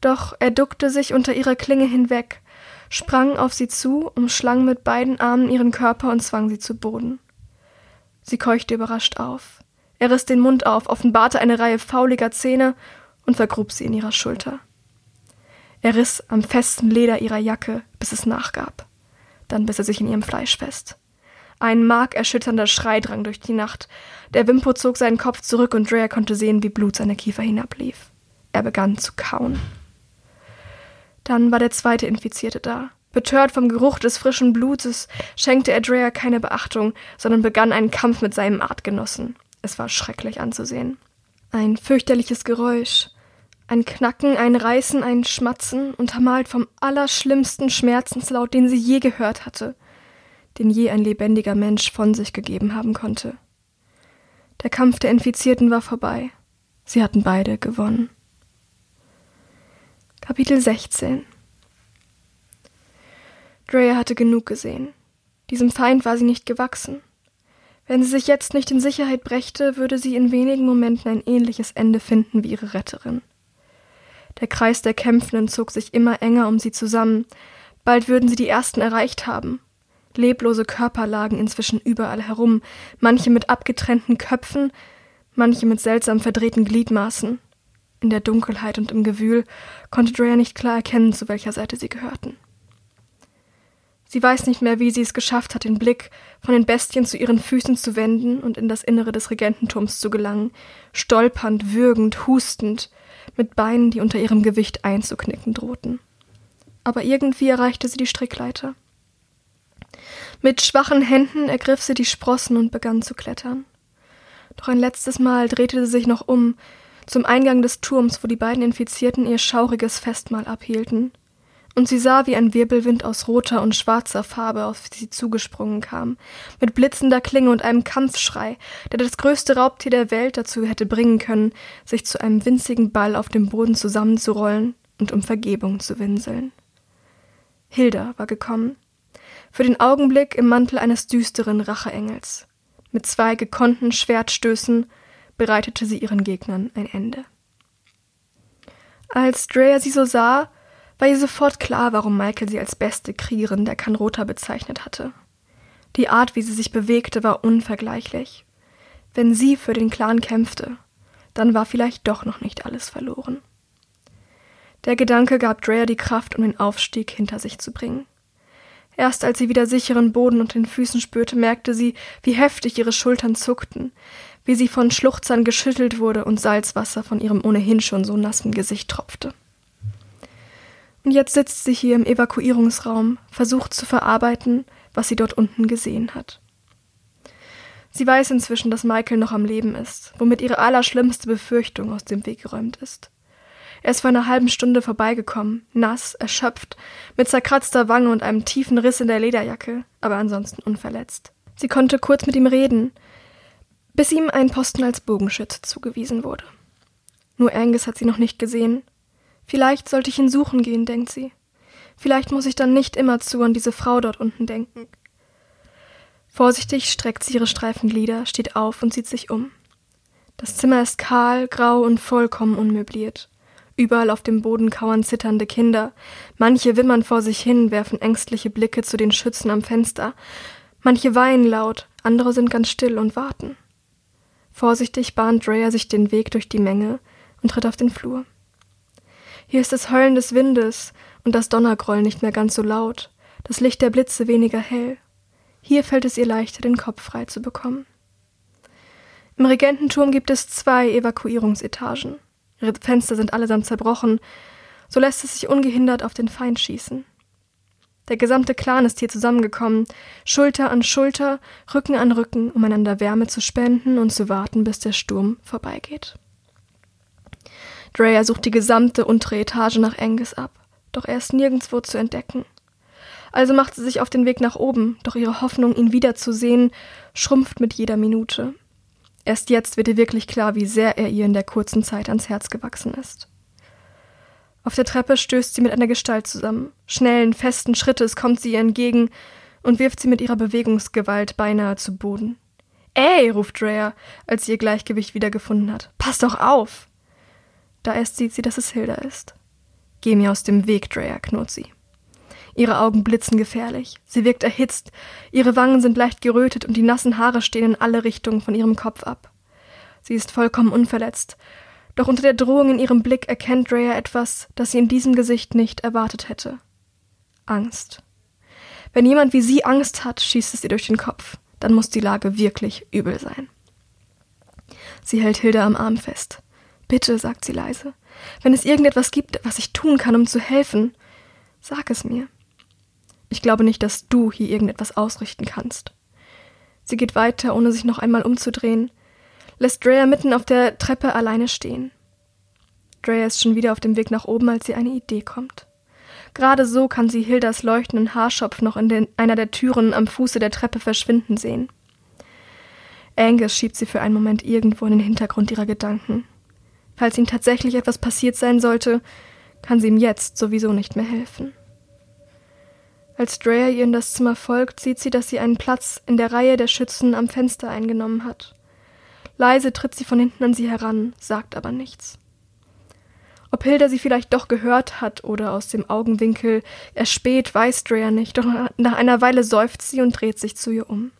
Doch er duckte sich unter ihrer Klinge hinweg, sprang auf sie zu, umschlang mit beiden Armen ihren Körper und zwang sie zu Boden. Sie keuchte überrascht auf. Er riss den Mund auf, offenbarte eine Reihe fauliger Zähne und vergrub sie in ihrer Schulter. Er riss am festen Leder ihrer Jacke, bis es nachgab. Dann biss er sich in ihrem Fleisch fest. Ein markerschütternder Schrei drang durch die Nacht. Der Wimpo zog seinen Kopf zurück und Drea konnte sehen, wie Blut seine Kiefer hinablief. Er begann zu kauen. Dann war der zweite Infizierte da. Betört vom Geruch des frischen Blutes schenkte er Drea keine Beachtung, sondern begann einen Kampf mit seinem Artgenossen. Es war schrecklich anzusehen. Ein fürchterliches Geräusch, ein Knacken, ein Reißen, ein Schmatzen, untermalt vom allerschlimmsten Schmerzenslaut, den sie je gehört hatte, den je ein lebendiger Mensch von sich gegeben haben konnte. Der Kampf der Infizierten war vorbei. Sie hatten beide gewonnen. Kapitel 16 Drea hatte genug gesehen. Diesem Feind war sie nicht gewachsen. Wenn sie sich jetzt nicht in Sicherheit brächte, würde sie in wenigen Momenten ein ähnliches Ende finden wie ihre Retterin. Der Kreis der Kämpfenden zog sich immer enger um sie zusammen. Bald würden sie die ersten erreicht haben. Leblose Körper lagen inzwischen überall herum, manche mit abgetrennten Köpfen, manche mit seltsam verdrehten Gliedmaßen. In der Dunkelheit und im Gewühl konnte Drea nicht klar erkennen, zu welcher Seite sie gehörten. Sie weiß nicht mehr, wie sie es geschafft hat, den Blick von den Bestien zu ihren Füßen zu wenden und in das Innere des Regententurms zu gelangen, stolpernd, würgend, hustend, mit Beinen, die unter ihrem Gewicht einzuknicken drohten. Aber irgendwie erreichte sie die Strickleiter. Mit schwachen Händen ergriff sie die Sprossen und begann zu klettern. Doch ein letztes Mal drehte sie sich noch um, zum Eingang des Turms, wo die beiden Infizierten ihr schauriges Festmahl abhielten, und sie sah, wie ein Wirbelwind aus roter und schwarzer Farbe auf sie zugesprungen kam, mit blitzender Klinge und einem Kampfschrei, der das größte Raubtier der Welt dazu hätte bringen können, sich zu einem winzigen Ball auf dem Boden zusammenzurollen und um Vergebung zu winseln. Hilda war gekommen, für den Augenblick im Mantel eines düsteren Racheengels. Mit zwei gekonnten Schwertstößen bereitete sie ihren Gegnern ein Ende. Als Drea sie so sah, war ihr sofort klar, warum Michael sie als beste Kriegerin der Kanrota bezeichnet hatte. Die Art, wie sie sich bewegte, war unvergleichlich. Wenn sie für den Clan kämpfte, dann war vielleicht doch noch nicht alles verloren. Der Gedanke gab Drea die Kraft, um den Aufstieg hinter sich zu bringen. Erst als sie wieder sicheren Boden unter den Füßen spürte, merkte sie, wie heftig ihre Schultern zuckten, wie sie von Schluchzern geschüttelt wurde und Salzwasser von ihrem ohnehin schon so nassen Gesicht tropfte. Und jetzt sitzt sie hier im Evakuierungsraum, versucht zu verarbeiten, was sie dort unten gesehen hat. Sie weiß inzwischen, dass Michael noch am Leben ist, womit ihre allerschlimmste Befürchtung aus dem Weg geräumt ist. Er ist vor einer halben Stunde vorbeigekommen, nass, erschöpft, mit zerkratzter Wange und einem tiefen Riss in der Lederjacke, aber ansonsten unverletzt. Sie konnte kurz mit ihm reden, bis ihm ein Posten als Bogenschütze zugewiesen wurde. Nur Angus hat sie noch nicht gesehen. Vielleicht sollte ich ihn suchen gehen, denkt sie. Vielleicht muss ich dann nicht immerzu an diese Frau dort unten denken. Vorsichtig streckt sie ihre streifen Glieder, steht auf und sieht sich um. Das Zimmer ist kahl, grau und vollkommen unmöbliert. Überall auf dem Boden kauern zitternde Kinder. Manche wimmern vor sich hin, werfen ängstliche Blicke zu den Schützen am Fenster. Manche weinen laut, andere sind ganz still und warten. Vorsichtig bahnt Drea sich den Weg durch die Menge und tritt auf den Flur. Hier ist das Heulen des Windes und das Donnergrollen nicht mehr ganz so laut, das Licht der Blitze weniger hell. Hier fällt es ihr leichter, den Kopf frei zu bekommen. Im Regententurm gibt es zwei Evakuierungsetagen. Ihre Fenster sind allesamt zerbrochen, so lässt es sich ungehindert auf den Feind schießen. Der gesamte Clan ist hier zusammengekommen, Schulter an Schulter, Rücken an Rücken, um einander Wärme zu spenden und zu warten, bis der Sturm vorbeigeht. Drea sucht die gesamte untere Etage nach Angus ab, doch er ist nirgendwo zu entdecken. Also macht sie sich auf den Weg nach oben, doch ihre Hoffnung, ihn wiederzusehen, schrumpft mit jeder Minute. Erst jetzt wird ihr wirklich klar, wie sehr er ihr in der kurzen Zeit ans Herz gewachsen ist. Auf der Treppe stößt sie mit einer Gestalt zusammen. Schnellen, festen Schrittes kommt sie ihr entgegen und wirft sie mit ihrer Bewegungsgewalt beinahe zu Boden. Ey, ruft Drea, als sie ihr Gleichgewicht wiedergefunden hat. Pass doch auf! Da erst sieht sie, dass es Hilda ist. Geh mir aus dem Weg, Drea, knurrt sie. Ihre Augen blitzen gefährlich. Sie wirkt erhitzt. Ihre Wangen sind leicht gerötet und die nassen Haare stehen in alle Richtungen von ihrem Kopf ab. Sie ist vollkommen unverletzt. Doch unter der Drohung in ihrem Blick erkennt Drea etwas, das sie in diesem Gesicht nicht erwartet hätte. Angst. Wenn jemand wie sie Angst hat, schießt es ihr durch den Kopf. Dann muss die Lage wirklich übel sein. Sie hält Hilda am Arm fest. Bitte, sagt sie leise, wenn es irgendetwas gibt, was ich tun kann, um zu helfen, sag es mir. Ich glaube nicht, dass du hier irgendetwas ausrichten kannst. Sie geht weiter, ohne sich noch einmal umzudrehen, lässt Drea mitten auf der Treppe alleine stehen. Drea ist schon wieder auf dem Weg nach oben, als sie eine Idee kommt. Gerade so kann sie Hildas leuchtenden Haarschopf noch in den, einer der Türen am Fuße der Treppe verschwinden sehen. Angus schiebt sie für einen Moment irgendwo in den Hintergrund ihrer Gedanken. Falls ihm tatsächlich etwas passiert sein sollte, kann sie ihm jetzt sowieso nicht mehr helfen. Als Drea ihr in das Zimmer folgt, sieht sie, dass sie einen Platz in der Reihe der Schützen am Fenster eingenommen hat. Leise tritt sie von hinten an sie heran, sagt aber nichts. Ob Hilda sie vielleicht doch gehört hat oder aus dem Augenwinkel erspäht, weiß Drea nicht, doch nach einer Weile seufzt sie und dreht sich zu ihr um.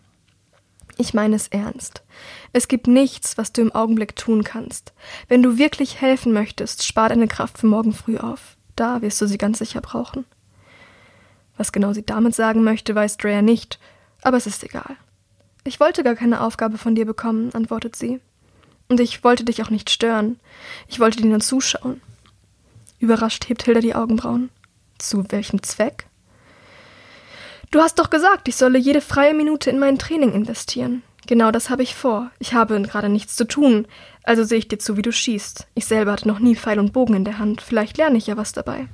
Ich meine es ernst. Es gibt nichts, was du im Augenblick tun kannst. Wenn du wirklich helfen möchtest, spar deine Kraft für morgen früh auf. Da wirst du sie ganz sicher brauchen. Was genau sie damit sagen möchte, weiß Drea nicht, aber es ist egal. Ich wollte gar keine Aufgabe von dir bekommen, antwortet sie. Und ich wollte dich auch nicht stören. Ich wollte dir nur zuschauen. Überrascht hebt Hilda die Augenbrauen. Zu welchem Zweck? Du hast doch gesagt, ich solle jede freie Minute in mein Training investieren. Genau das habe ich vor. Ich habe gerade nichts zu tun. Also sehe ich dir zu, wie du schießt. Ich selber hatte noch nie Pfeil und Bogen in der Hand. Vielleicht lerne ich ja was dabei.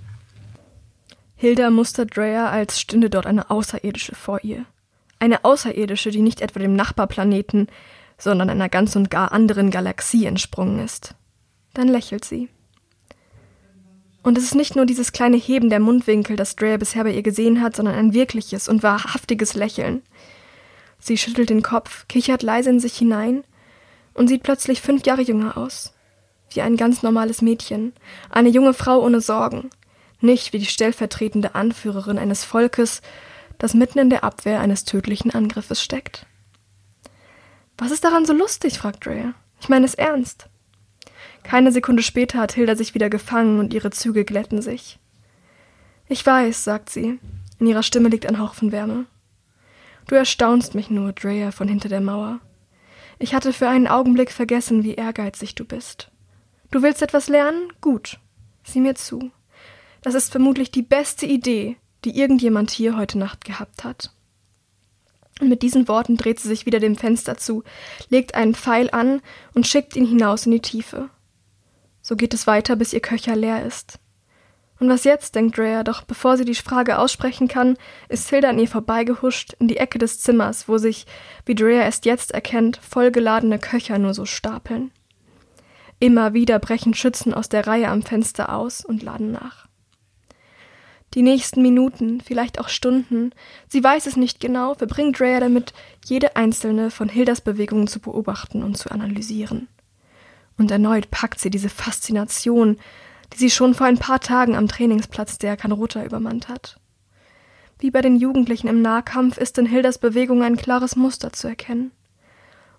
Hilda mustert Drea, als stünde dort eine Außerirdische vor ihr. Eine Außerirdische, die nicht etwa dem Nachbarplaneten, sondern einer ganz und gar anderen Galaxie entsprungen ist. Dann lächelt sie. Und es ist nicht nur dieses kleine Heben der Mundwinkel, das Drea bisher bei ihr gesehen hat, sondern ein wirkliches und wahrhaftiges Lächeln. Sie schüttelt den Kopf, kichert leise in sich hinein und sieht plötzlich fünf Jahre jünger aus. Wie ein ganz normales Mädchen, eine junge Frau ohne Sorgen, nicht wie die stellvertretende Anführerin eines Volkes, das mitten in der Abwehr eines tödlichen Angriffes steckt. Was ist daran so lustig? fragt Drea. Ich meine es ernst. Keine Sekunde später hat Hilda sich wieder gefangen und ihre Züge glätten sich. Ich weiß, sagt sie. In ihrer Stimme liegt ein Hauch von Wärme. Du erstaunst mich nur, Drea von hinter der Mauer. Ich hatte für einen Augenblick vergessen, wie ehrgeizig du bist. Du willst etwas lernen? Gut. Sieh mir zu. Das ist vermutlich die beste Idee, die irgendjemand hier heute Nacht gehabt hat. Und mit diesen Worten dreht sie sich wieder dem Fenster zu, legt einen Pfeil an und schickt ihn hinaus in die Tiefe. So geht es weiter, bis ihr Köcher leer ist. Und was jetzt, denkt Drea, doch bevor sie die Frage aussprechen kann, ist Hilda an ihr vorbeigehuscht in die Ecke des Zimmers, wo sich, wie Drea erst jetzt erkennt, vollgeladene Köcher nur so stapeln. Immer wieder brechen Schützen aus der Reihe am Fenster aus und laden nach. Die nächsten Minuten, vielleicht auch Stunden, sie weiß es nicht genau, verbringt Drea damit, jede einzelne von Hildas Bewegungen zu beobachten und zu analysieren. Und erneut packt sie diese Faszination, die sie schon vor ein paar Tagen am Trainingsplatz der Kanrota übermannt hat. Wie bei den Jugendlichen im Nahkampf ist in Hildas Bewegung ein klares Muster zu erkennen.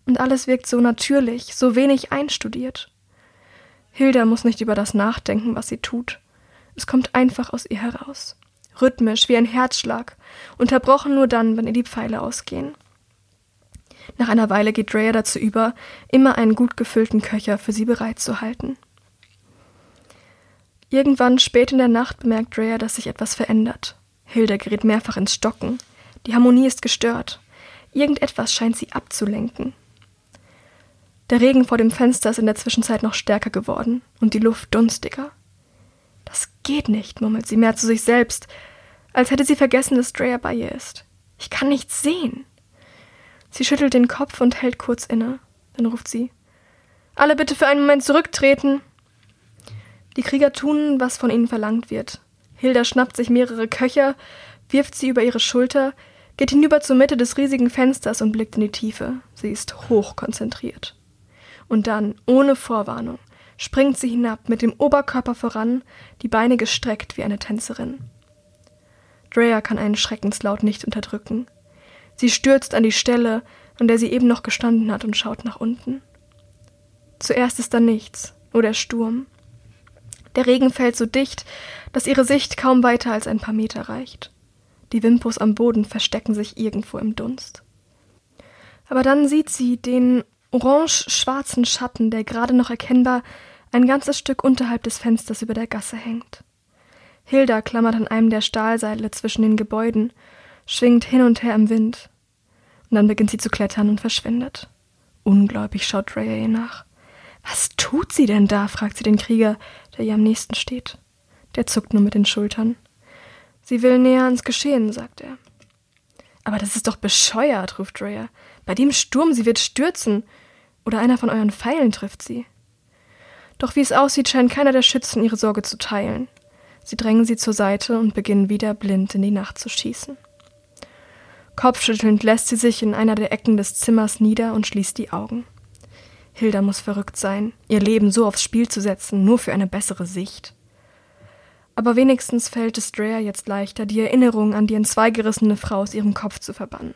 Und alles wirkt so natürlich, so wenig einstudiert. Hilda muss nicht über das nachdenken, was sie tut. Es kommt einfach aus ihr heraus. Rhythmisch wie ein Herzschlag, unterbrochen nur dann, wenn ihr die Pfeile ausgehen. Nach einer Weile geht Drea dazu über, immer einen gut gefüllten Köcher für sie bereitzuhalten. Irgendwann spät in der Nacht bemerkt Drea, dass sich etwas verändert. Hilda gerät mehrfach ins Stocken. Die Harmonie ist gestört. Irgendetwas scheint sie abzulenken. Der Regen vor dem Fenster ist in der Zwischenzeit noch stärker geworden und die Luft dunstiger. Das geht nicht, murmelt sie mehr zu sich selbst, als hätte sie vergessen, dass Drea bei ihr ist. Ich kann nichts sehen. Sie schüttelt den Kopf und hält kurz inne. Dann ruft sie Alle bitte für einen Moment zurücktreten. Die Krieger tun, was von ihnen verlangt wird. Hilda schnappt sich mehrere Köcher, wirft sie über ihre Schulter, geht hinüber zur Mitte des riesigen Fensters und blickt in die Tiefe. Sie ist hochkonzentriert. Und dann, ohne Vorwarnung, springt sie hinab, mit dem Oberkörper voran, die Beine gestreckt wie eine Tänzerin. Drea kann einen Schreckenslaut nicht unterdrücken. Sie stürzt an die Stelle, an der sie eben noch gestanden hat und schaut nach unten. Zuerst ist da nichts, nur der Sturm. Der Regen fällt so dicht, dass ihre Sicht kaum weiter als ein paar Meter reicht. Die Wimpus am Boden verstecken sich irgendwo im Dunst. Aber dann sieht sie den orange-schwarzen Schatten, der gerade noch erkennbar ein ganzes Stück unterhalb des Fensters über der Gasse hängt. Hilda klammert an einem der Stahlseile zwischen den Gebäuden schwingt hin und her im Wind. Und dann beginnt sie zu klettern und verschwindet. Ungläubig schaut Drea ihr nach. Was tut sie denn da? fragt sie den Krieger, der ihr am nächsten steht. Der zuckt nur mit den Schultern. Sie will näher ans Geschehen, sagt er. Aber das ist doch bescheuert, ruft Drea. Bei dem Sturm, sie wird stürzen. Oder einer von euren Pfeilen trifft sie. Doch wie es aussieht, scheint keiner der Schützen ihre Sorge zu teilen. Sie drängen sie zur Seite und beginnen wieder blind in die Nacht zu schießen. Kopfschüttelnd lässt sie sich in einer der Ecken des Zimmers nieder und schließt die Augen. Hilda muss verrückt sein, ihr Leben so aufs Spiel zu setzen, nur für eine bessere Sicht. Aber wenigstens fällt es Drea jetzt leichter, die Erinnerung an die entzweigerissene Frau aus ihrem Kopf zu verbannen.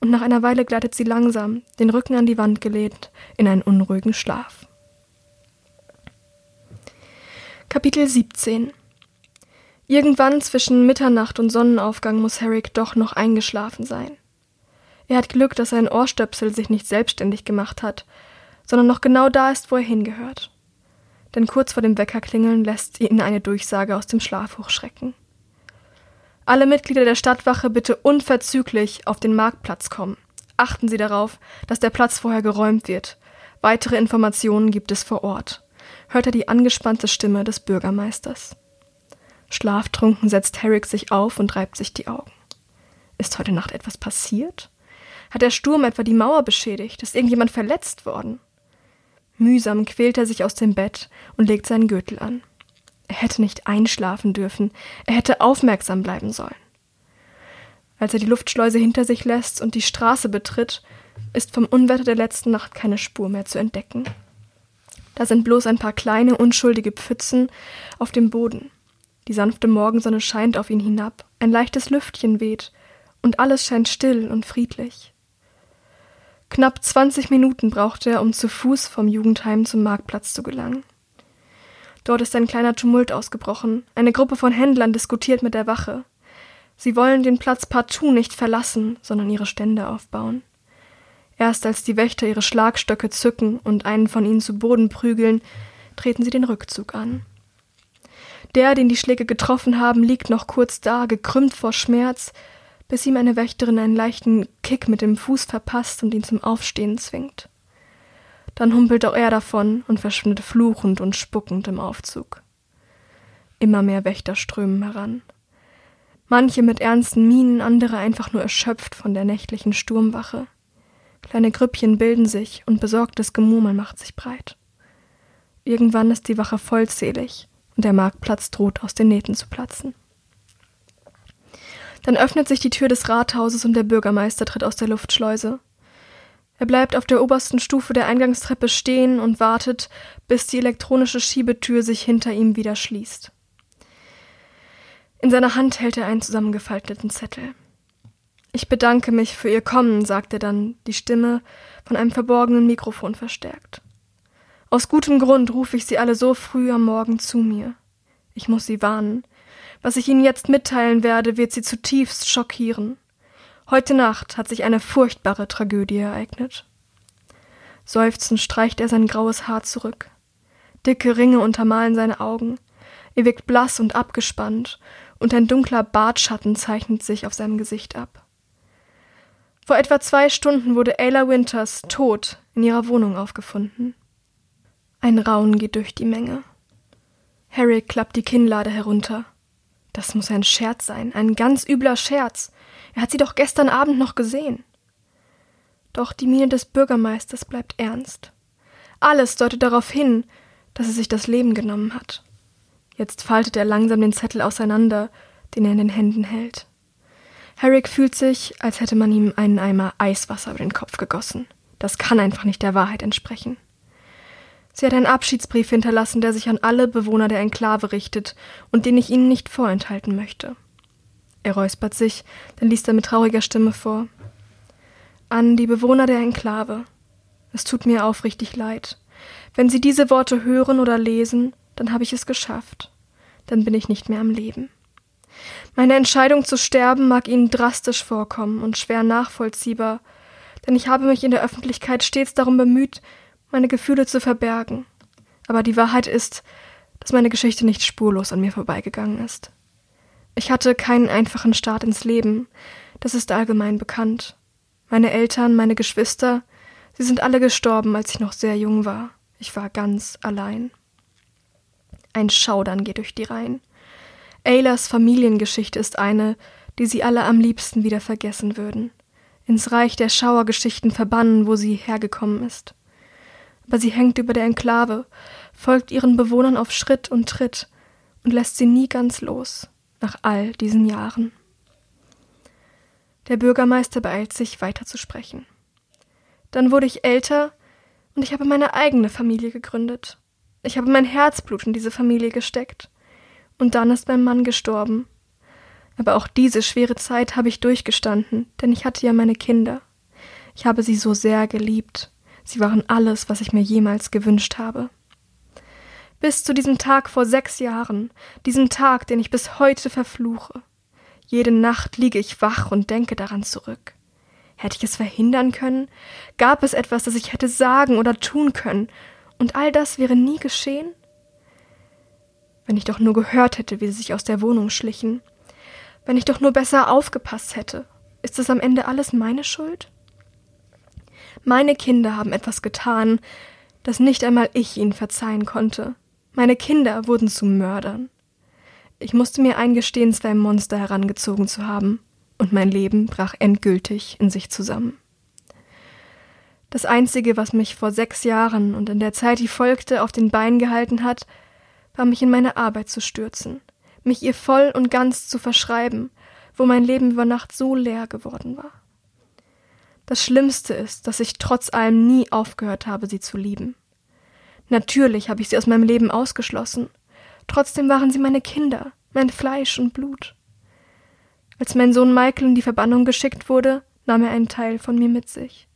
und nach einer Weile gleitet sie langsam, den Rücken an die Wand gelehnt, in einen unruhigen Schlaf. Kapitel 17 Irgendwann zwischen Mitternacht und Sonnenaufgang muss Herrick doch noch eingeschlafen sein. Er hat Glück, dass sein Ohrstöpsel sich nicht selbstständig gemacht hat, sondern noch genau da ist, wo er hingehört. Denn kurz vor dem Weckerklingeln lässt ihn eine Durchsage aus dem Schlaf hochschrecken. Alle Mitglieder der Stadtwache bitte unverzüglich auf den Marktplatz kommen. Achten Sie darauf, dass der Platz vorher geräumt wird. Weitere Informationen gibt es vor Ort. Hört er die angespannte Stimme des Bürgermeisters. Schlaftrunken setzt Herrick sich auf und reibt sich die Augen. Ist heute Nacht etwas passiert? Hat der Sturm etwa die Mauer beschädigt? Ist irgendjemand verletzt worden? Mühsam quält er sich aus dem Bett und legt seinen Gürtel an. Er hätte nicht einschlafen dürfen, er hätte aufmerksam bleiben sollen. Als er die Luftschleuse hinter sich lässt und die Straße betritt, ist vom Unwetter der letzten Nacht keine Spur mehr zu entdecken. Da sind bloß ein paar kleine, unschuldige Pfützen auf dem Boden. Die sanfte Morgensonne scheint auf ihn hinab, ein leichtes Lüftchen weht, und alles scheint still und friedlich. Knapp zwanzig Minuten brauchte er, um zu Fuß vom Jugendheim zum Marktplatz zu gelangen. Dort ist ein kleiner Tumult ausgebrochen. Eine Gruppe von Händlern diskutiert mit der Wache. Sie wollen den Platz partout nicht verlassen, sondern ihre Stände aufbauen. Erst als die Wächter ihre Schlagstöcke zücken und einen von ihnen zu Boden prügeln, treten sie den Rückzug an. Der, den die Schläge getroffen haben, liegt noch kurz da, gekrümmt vor Schmerz, bis ihm eine Wächterin einen leichten Kick mit dem Fuß verpasst und ihn zum Aufstehen zwingt. Dann humpelt auch er davon und verschwindet fluchend und spuckend im Aufzug. Immer mehr Wächter strömen heran. Manche mit ernsten Mienen, andere einfach nur erschöpft von der nächtlichen Sturmwache. Kleine Grüppchen bilden sich und besorgtes Gemurmel macht sich breit. Irgendwann ist die Wache vollzählig und der Marktplatz droht aus den Nähten zu platzen. Dann öffnet sich die Tür des Rathauses und der Bürgermeister tritt aus der Luftschleuse. Er bleibt auf der obersten Stufe der Eingangstreppe stehen und wartet, bis die elektronische Schiebetür sich hinter ihm wieder schließt. In seiner Hand hält er einen zusammengefalteten Zettel. Ich bedanke mich für Ihr Kommen, sagt er dann, die Stimme von einem verborgenen Mikrofon verstärkt. Aus gutem Grund rufe ich Sie alle so früh am Morgen zu mir. Ich muss Sie warnen. Was ich Ihnen jetzt mitteilen werde, wird Sie zutiefst schockieren. Heute Nacht hat sich eine furchtbare Tragödie ereignet. Seufzend streicht er sein graues Haar zurück. Dicke Ringe untermalen seine Augen. Er wirkt blass und abgespannt, und ein dunkler Bartschatten zeichnet sich auf seinem Gesicht ab. Vor etwa zwei Stunden wurde Ayla Winters tot in ihrer Wohnung aufgefunden. Ein Raunen geht durch die Menge. Harry klappt die Kinnlade herunter. Das muss ein Scherz sein, ein ganz übler Scherz. Er hat sie doch gestern Abend noch gesehen. Doch die Miene des Bürgermeisters bleibt ernst. Alles deutet darauf hin, dass er sich das Leben genommen hat. Jetzt faltet er langsam den Zettel auseinander, den er in den Händen hält. Herrick fühlt sich, als hätte man ihm einen Eimer Eiswasser über den Kopf gegossen. Das kann einfach nicht der Wahrheit entsprechen. Sie hat einen Abschiedsbrief hinterlassen, der sich an alle Bewohner der Enklave richtet und den ich Ihnen nicht vorenthalten möchte. Er räuspert sich, dann liest er mit trauriger Stimme vor. An die Bewohner der Enklave. Es tut mir aufrichtig leid. Wenn Sie diese Worte hören oder lesen, dann habe ich es geschafft. Dann bin ich nicht mehr am Leben. Meine Entscheidung zu sterben mag Ihnen drastisch vorkommen und schwer nachvollziehbar, denn ich habe mich in der Öffentlichkeit stets darum bemüht, meine Gefühle zu verbergen. Aber die Wahrheit ist, dass meine Geschichte nicht spurlos an mir vorbeigegangen ist. Ich hatte keinen einfachen Start ins Leben, das ist allgemein bekannt. Meine Eltern, meine Geschwister, sie sind alle gestorben, als ich noch sehr jung war. Ich war ganz allein. Ein Schaudern geht durch die Reihen. Aylas Familiengeschichte ist eine, die sie alle am liebsten wieder vergessen würden, ins Reich der Schauergeschichten verbannen, wo sie hergekommen ist. Aber sie hängt über der Enklave, folgt ihren Bewohnern auf Schritt und Tritt und lässt sie nie ganz los nach all diesen Jahren. Der Bürgermeister beeilt sich, weiterzusprechen. Dann wurde ich älter und ich habe meine eigene Familie gegründet. Ich habe mein Herzblut in diese Familie gesteckt. Und dann ist mein Mann gestorben. Aber auch diese schwere Zeit habe ich durchgestanden, denn ich hatte ja meine Kinder, Ich habe sie so sehr geliebt. Sie waren alles, was ich mir jemals gewünscht habe. Bis zu diesem Tag vor sechs Jahren, diesem Tag, den ich bis heute verfluche. Jede Nacht liege ich wach und denke daran zurück. Hätte ich es verhindern können? Gab es etwas, das ich hätte sagen oder tun können? Und all das wäre nie geschehen? Wenn ich doch nur gehört hätte, wie sie sich aus der Wohnung schlichen. Wenn ich doch nur besser aufgepasst hätte. Ist es am Ende alles meine Schuld? Meine Kinder haben etwas getan, das nicht einmal ich ihnen verzeihen konnte. Meine Kinder wurden zu Mördern. Ich musste mir eingestehen, zwei Monster herangezogen zu haben und mein Leben brach endgültig in sich zusammen. Das Einzige, was mich vor sechs Jahren und in der Zeit, die folgte, auf den Beinen gehalten hat, war mich in meine Arbeit zu stürzen, mich ihr voll und ganz zu verschreiben, wo mein Leben über Nacht so leer geworden war. Das Schlimmste ist, dass ich trotz allem nie aufgehört habe, sie zu lieben. Natürlich habe ich sie aus meinem Leben ausgeschlossen. Trotzdem waren sie meine Kinder, mein Fleisch und Blut. Als mein Sohn Michael in die Verbannung geschickt wurde, nahm er einen Teil von mir mit sich.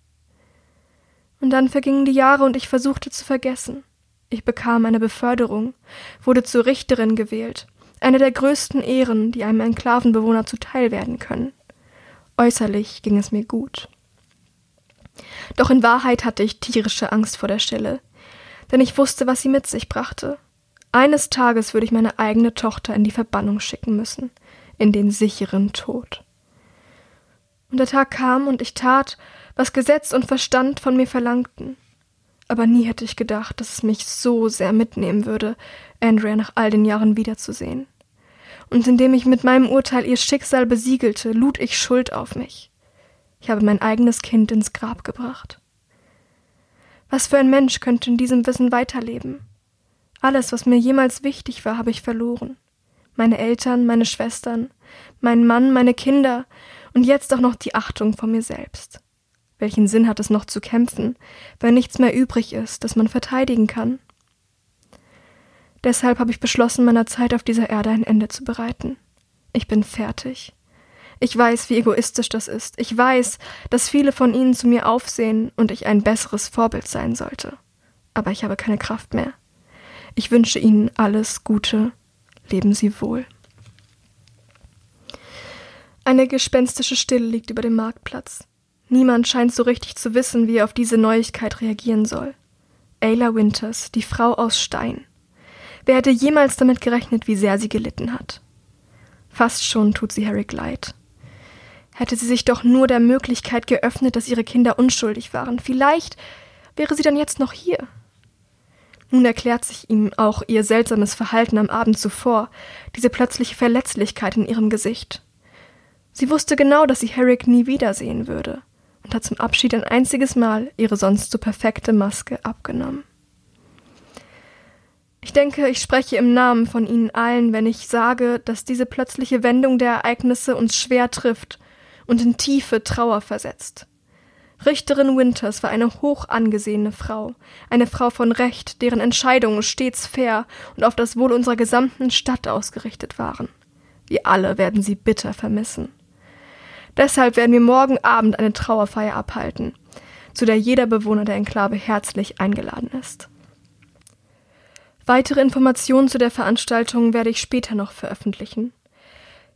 Und dann vergingen die Jahre und ich versuchte zu vergessen. Ich bekam eine Beförderung, wurde zur Richterin gewählt, eine der größten Ehren, die einem Enklavenbewohner zuteil werden können. Äußerlich ging es mir gut. Doch in Wahrheit hatte ich tierische Angst vor der Stelle, denn ich wusste, was sie mit sich brachte. Eines Tages würde ich meine eigene Tochter in die Verbannung schicken müssen, in den sicheren Tod. Und der Tag kam und ich tat, was Gesetz und Verstand von mir verlangten. Aber nie hätte ich gedacht, dass es mich so sehr mitnehmen würde, Andrea nach all den Jahren wiederzusehen. Und indem ich mit meinem Urteil ihr Schicksal besiegelte, lud ich Schuld auf mich. Ich habe mein eigenes Kind ins Grab gebracht. Was für ein Mensch könnte in diesem Wissen weiterleben? Alles, was mir jemals wichtig war, habe ich verloren meine Eltern, meine Schwestern, meinen Mann, meine Kinder und jetzt auch noch die Achtung vor mir selbst. Welchen Sinn hat es noch zu kämpfen, wenn nichts mehr übrig ist, das man verteidigen kann? Deshalb habe ich beschlossen, meiner Zeit auf dieser Erde ein Ende zu bereiten. Ich bin fertig. Ich weiß, wie egoistisch das ist. Ich weiß, dass viele von ihnen zu mir aufsehen und ich ein besseres Vorbild sein sollte. Aber ich habe keine Kraft mehr. Ich wünsche ihnen alles Gute leben Sie wohl. Eine gespenstische Stille liegt über dem Marktplatz. Niemand scheint so richtig zu wissen, wie er auf diese Neuigkeit reagieren soll. Ayla Winters, die Frau aus Stein. Wer hätte jemals damit gerechnet, wie sehr sie gelitten hat? Fast schon tut sie Harry leid. Hätte sie sich doch nur der Möglichkeit geöffnet, dass ihre Kinder unschuldig waren. Vielleicht wäre sie dann jetzt noch hier. Nun erklärt sich ihm auch ihr seltsames Verhalten am Abend zuvor, diese plötzliche Verletzlichkeit in ihrem Gesicht. Sie wusste genau, dass sie Herrick nie wiedersehen würde und hat zum Abschied ein einziges Mal ihre sonst so perfekte Maske abgenommen. Ich denke, ich spreche im Namen von Ihnen allen, wenn ich sage, dass diese plötzliche Wendung der Ereignisse uns schwer trifft und in tiefe Trauer versetzt. Richterin Winters war eine hoch angesehene Frau, eine Frau von Recht, deren Entscheidungen stets fair und auf das Wohl unserer gesamten Stadt ausgerichtet waren. Wir alle werden sie bitter vermissen. Deshalb werden wir morgen Abend eine Trauerfeier abhalten, zu der jeder Bewohner der Enklave herzlich eingeladen ist. Weitere Informationen zu der Veranstaltung werde ich später noch veröffentlichen.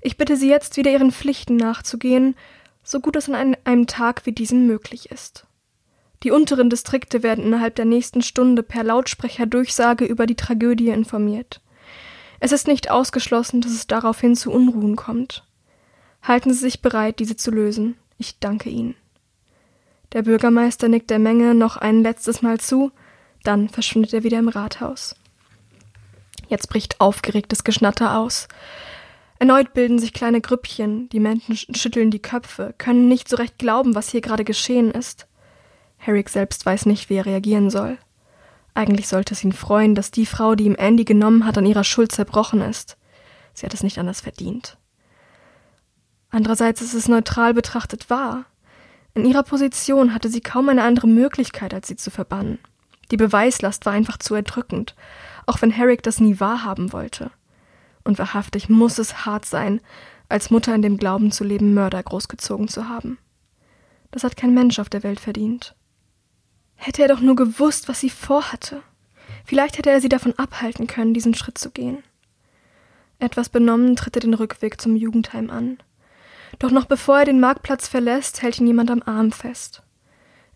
Ich bitte Sie jetzt wieder Ihren Pflichten nachzugehen so gut es an einem Tag wie diesem möglich ist. Die unteren Distrikte werden innerhalb der nächsten Stunde per Lautsprecherdurchsage über die Tragödie informiert. Es ist nicht ausgeschlossen, dass es daraufhin zu Unruhen kommt. Halten Sie sich bereit, diese zu lösen. Ich danke Ihnen. Der Bürgermeister nickt der Menge noch ein letztes Mal zu, dann verschwindet er wieder im Rathaus. Jetzt bricht aufgeregtes Geschnatter aus. Erneut bilden sich kleine Grüppchen, die Menschen schütteln die Köpfe, können nicht so recht glauben, was hier gerade geschehen ist. Herrick selbst weiß nicht, wie er reagieren soll. Eigentlich sollte es ihn freuen, dass die Frau, die ihm Andy genommen hat, an ihrer Schuld zerbrochen ist. Sie hat es nicht anders verdient. Andererseits ist es neutral betrachtet wahr. In ihrer Position hatte sie kaum eine andere Möglichkeit, als sie zu verbannen. Die Beweislast war einfach zu erdrückend, auch wenn Herrick das nie wahrhaben wollte. Und wahrhaftig muss es hart sein, als Mutter in dem Glauben zu leben, Mörder großgezogen zu haben. Das hat kein Mensch auf der Welt verdient. Hätte er doch nur gewusst, was sie vorhatte. Vielleicht hätte er sie davon abhalten können, diesen Schritt zu gehen. Etwas benommen tritt er den Rückweg zum Jugendheim an. Doch noch bevor er den Marktplatz verlässt, hält ihn jemand am Arm fest.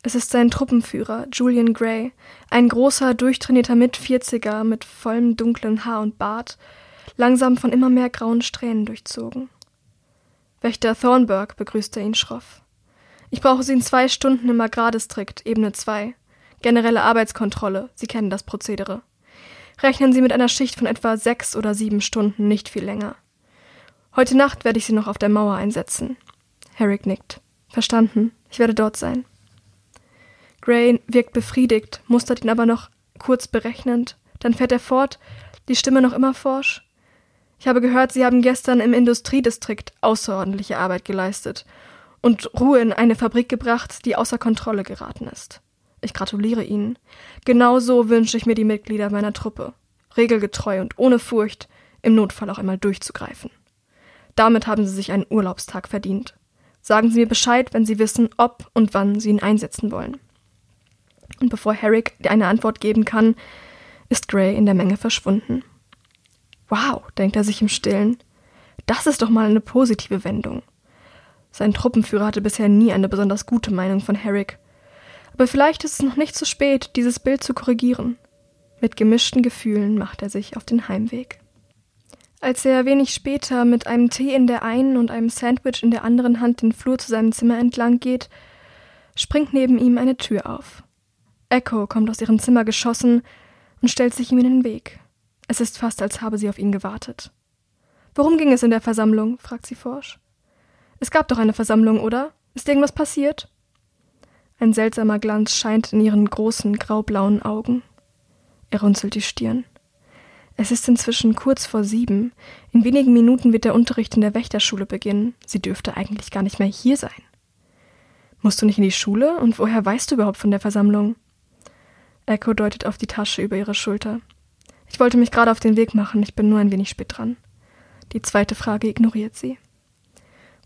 Es ist sein Truppenführer, Julian Gray, ein großer, durchtrainierter Mitvierziger mit vollem dunklen Haar und Bart, langsam von immer mehr grauen Strähnen durchzogen. Wächter Thornburg begrüßt er ihn schroff. Ich brauche Sie in zwei Stunden im Agrardistrikt, Ebene 2. Generelle Arbeitskontrolle, Sie kennen das Prozedere. Rechnen Sie mit einer Schicht von etwa sechs oder sieben Stunden, nicht viel länger. Heute Nacht werde ich Sie noch auf der Mauer einsetzen. Herrick nickt. Verstanden. Ich werde dort sein. Gray wirkt befriedigt, mustert ihn aber noch kurz berechnend. Dann fährt er fort, die Stimme noch immer forsch. Ich habe gehört, Sie haben gestern im Industriedistrikt außerordentliche Arbeit geleistet und Ruhe in eine Fabrik gebracht, die außer Kontrolle geraten ist. Ich gratuliere Ihnen. Genauso wünsche ich mir die Mitglieder meiner Truppe. Regelgetreu und ohne Furcht, im Notfall auch einmal durchzugreifen. Damit haben Sie sich einen Urlaubstag verdient. Sagen Sie mir Bescheid, wenn Sie wissen, ob und wann Sie ihn einsetzen wollen. Und bevor Herrick eine Antwort geben kann, ist Gray in der Menge verschwunden. Wow, denkt er sich im Stillen. Das ist doch mal eine positive Wendung. Sein Truppenführer hatte bisher nie eine besonders gute Meinung von Herrick. Aber vielleicht ist es noch nicht zu spät, dieses Bild zu korrigieren. Mit gemischten Gefühlen macht er sich auf den Heimweg. Als er wenig später mit einem Tee in der einen und einem Sandwich in der anderen Hand den Flur zu seinem Zimmer entlang geht, springt neben ihm eine Tür auf. Echo kommt aus ihrem Zimmer geschossen und stellt sich ihm in den Weg. Es ist fast, als habe sie auf ihn gewartet. Worum ging es in der Versammlung? fragt sie forsch. Es gab doch eine Versammlung, oder? Ist irgendwas passiert? Ein seltsamer Glanz scheint in ihren großen graublauen Augen. Er runzelt die Stirn. Es ist inzwischen kurz vor sieben. In wenigen Minuten wird der Unterricht in der Wächterschule beginnen. Sie dürfte eigentlich gar nicht mehr hier sein. Musst du nicht in die Schule? Und woher weißt du überhaupt von der Versammlung? Echo deutet auf die Tasche über ihre Schulter. Ich wollte mich gerade auf den Weg machen, ich bin nur ein wenig spät dran. Die zweite Frage ignoriert sie.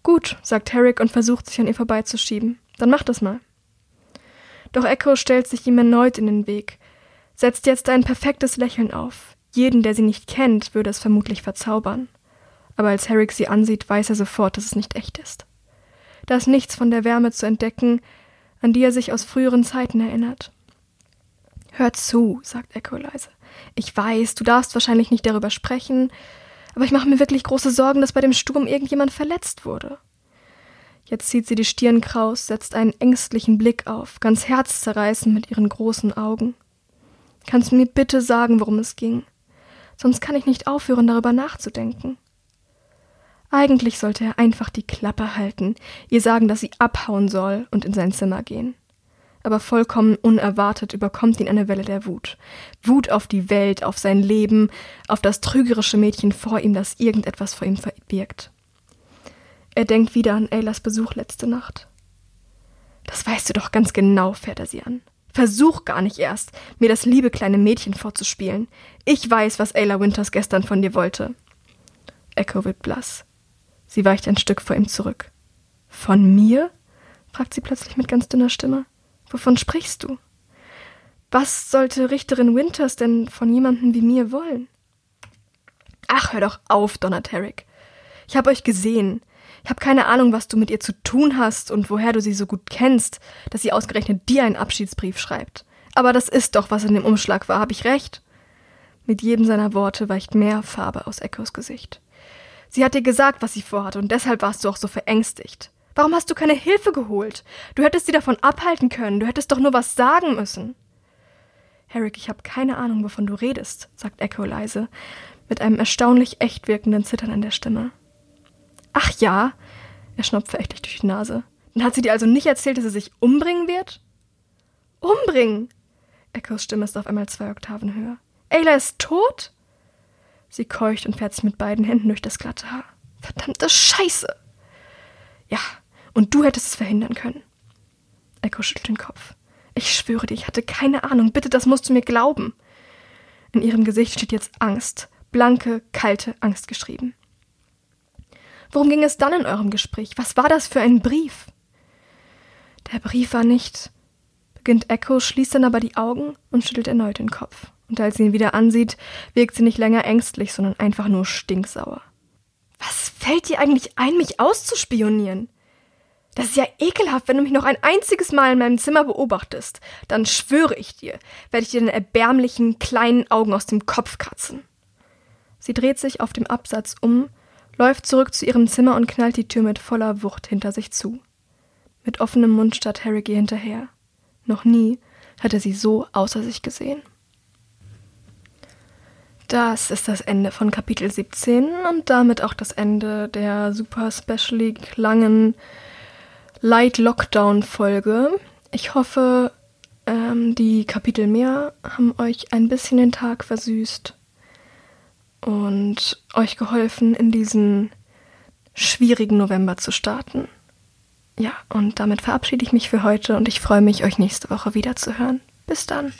Gut, sagt Herrick und versucht sich an ihr vorbeizuschieben. Dann mach das mal. Doch Echo stellt sich ihm erneut in den Weg, setzt jetzt ein perfektes Lächeln auf. Jeden, der sie nicht kennt, würde es vermutlich verzaubern. Aber als Herrick sie ansieht, weiß er sofort, dass es nicht echt ist. Da ist nichts von der Wärme zu entdecken, an die er sich aus früheren Zeiten erinnert. Hör zu, sagt Echo leise. Ich weiß, du darfst wahrscheinlich nicht darüber sprechen, aber ich mache mir wirklich große Sorgen, dass bei dem Sturm irgendjemand verletzt wurde. Jetzt zieht sie die Stirn kraus, setzt einen ängstlichen Blick auf, ganz herzzerreißend mit ihren großen Augen. Kannst du mir bitte sagen, worum es ging? Sonst kann ich nicht aufhören, darüber nachzudenken. Eigentlich sollte er einfach die Klappe halten, ihr sagen, dass sie abhauen soll und in sein Zimmer gehen. Aber vollkommen unerwartet überkommt ihn eine Welle der Wut. Wut auf die Welt, auf sein Leben, auf das trügerische Mädchen vor ihm, das irgendetwas vor ihm verbirgt. Er denkt wieder an Aylas Besuch letzte Nacht. Das weißt du doch ganz genau, fährt er sie an. Versuch gar nicht erst, mir das liebe kleine Mädchen vorzuspielen. Ich weiß, was Ayla Winters gestern von dir wollte. Echo wird blass. Sie weicht ein Stück vor ihm zurück. Von mir? fragt sie plötzlich mit ganz dünner Stimme. Wovon sprichst du? Was sollte Richterin Winters denn von jemandem wie mir wollen? Ach, hör doch auf, donnert Herrick. Ich habe euch gesehen. Ich habe keine Ahnung, was du mit ihr zu tun hast und woher du sie so gut kennst, dass sie ausgerechnet dir einen Abschiedsbrief schreibt. Aber das ist doch, was in dem Umschlag war, habe ich recht? Mit jedem seiner Worte weicht mehr Farbe aus Echos Gesicht. Sie hat dir gesagt, was sie vorhat, und deshalb warst du auch so verängstigt. Warum hast du keine Hilfe geholt? Du hättest sie davon abhalten können, du hättest doch nur was sagen müssen. Herrick, ich habe keine Ahnung, wovon du redest, sagt Echo leise, mit einem erstaunlich echt wirkenden Zittern an der Stimme. Ach ja, er schnopft verächtlich durch die Nase. Dann hat sie dir also nicht erzählt, dass sie sich umbringen wird? Umbringen? Echos Stimme ist auf einmal zwei Oktaven höher. Ayla ist tot? Sie keucht und fährt sich mit beiden Händen durch das glatte Haar. Verdammte Scheiße! Ja, und du hättest es verhindern können. Echo schüttelt den Kopf. Ich schwöre dir, ich hatte keine Ahnung. Bitte, das musst du mir glauben. In ihrem Gesicht steht jetzt Angst. Blanke, kalte Angst geschrieben. Worum ging es dann in eurem Gespräch? Was war das für ein Brief? Der Brief war nicht. beginnt Echo, schließt dann aber die Augen und schüttelt erneut den Kopf. Und als sie ihn wieder ansieht, wirkt sie nicht länger ängstlich, sondern einfach nur stinksauer. Was fällt dir eigentlich ein, mich auszuspionieren? Das ist ja ekelhaft, wenn du mich noch ein einziges Mal in meinem Zimmer beobachtest. Dann schwöre ich dir, werde ich dir deine erbärmlichen kleinen Augen aus dem Kopf kratzen. Sie dreht sich auf dem Absatz um, läuft zurück zu ihrem Zimmer und knallt die Tür mit voller Wucht hinter sich zu. Mit offenem Mund starrt Harry ihr hinterher. Noch nie hatte sie so außer sich gesehen. Das ist das Ende von Kapitel 17 und damit auch das Ende der super specially langen Light Lockdown Folge. Ich hoffe, ähm, die Kapitel mehr haben euch ein bisschen den Tag versüßt und euch geholfen, in diesen schwierigen November zu starten. Ja, und damit verabschiede ich mich für heute und ich freue mich, euch nächste Woche wieder zu hören. Bis dann.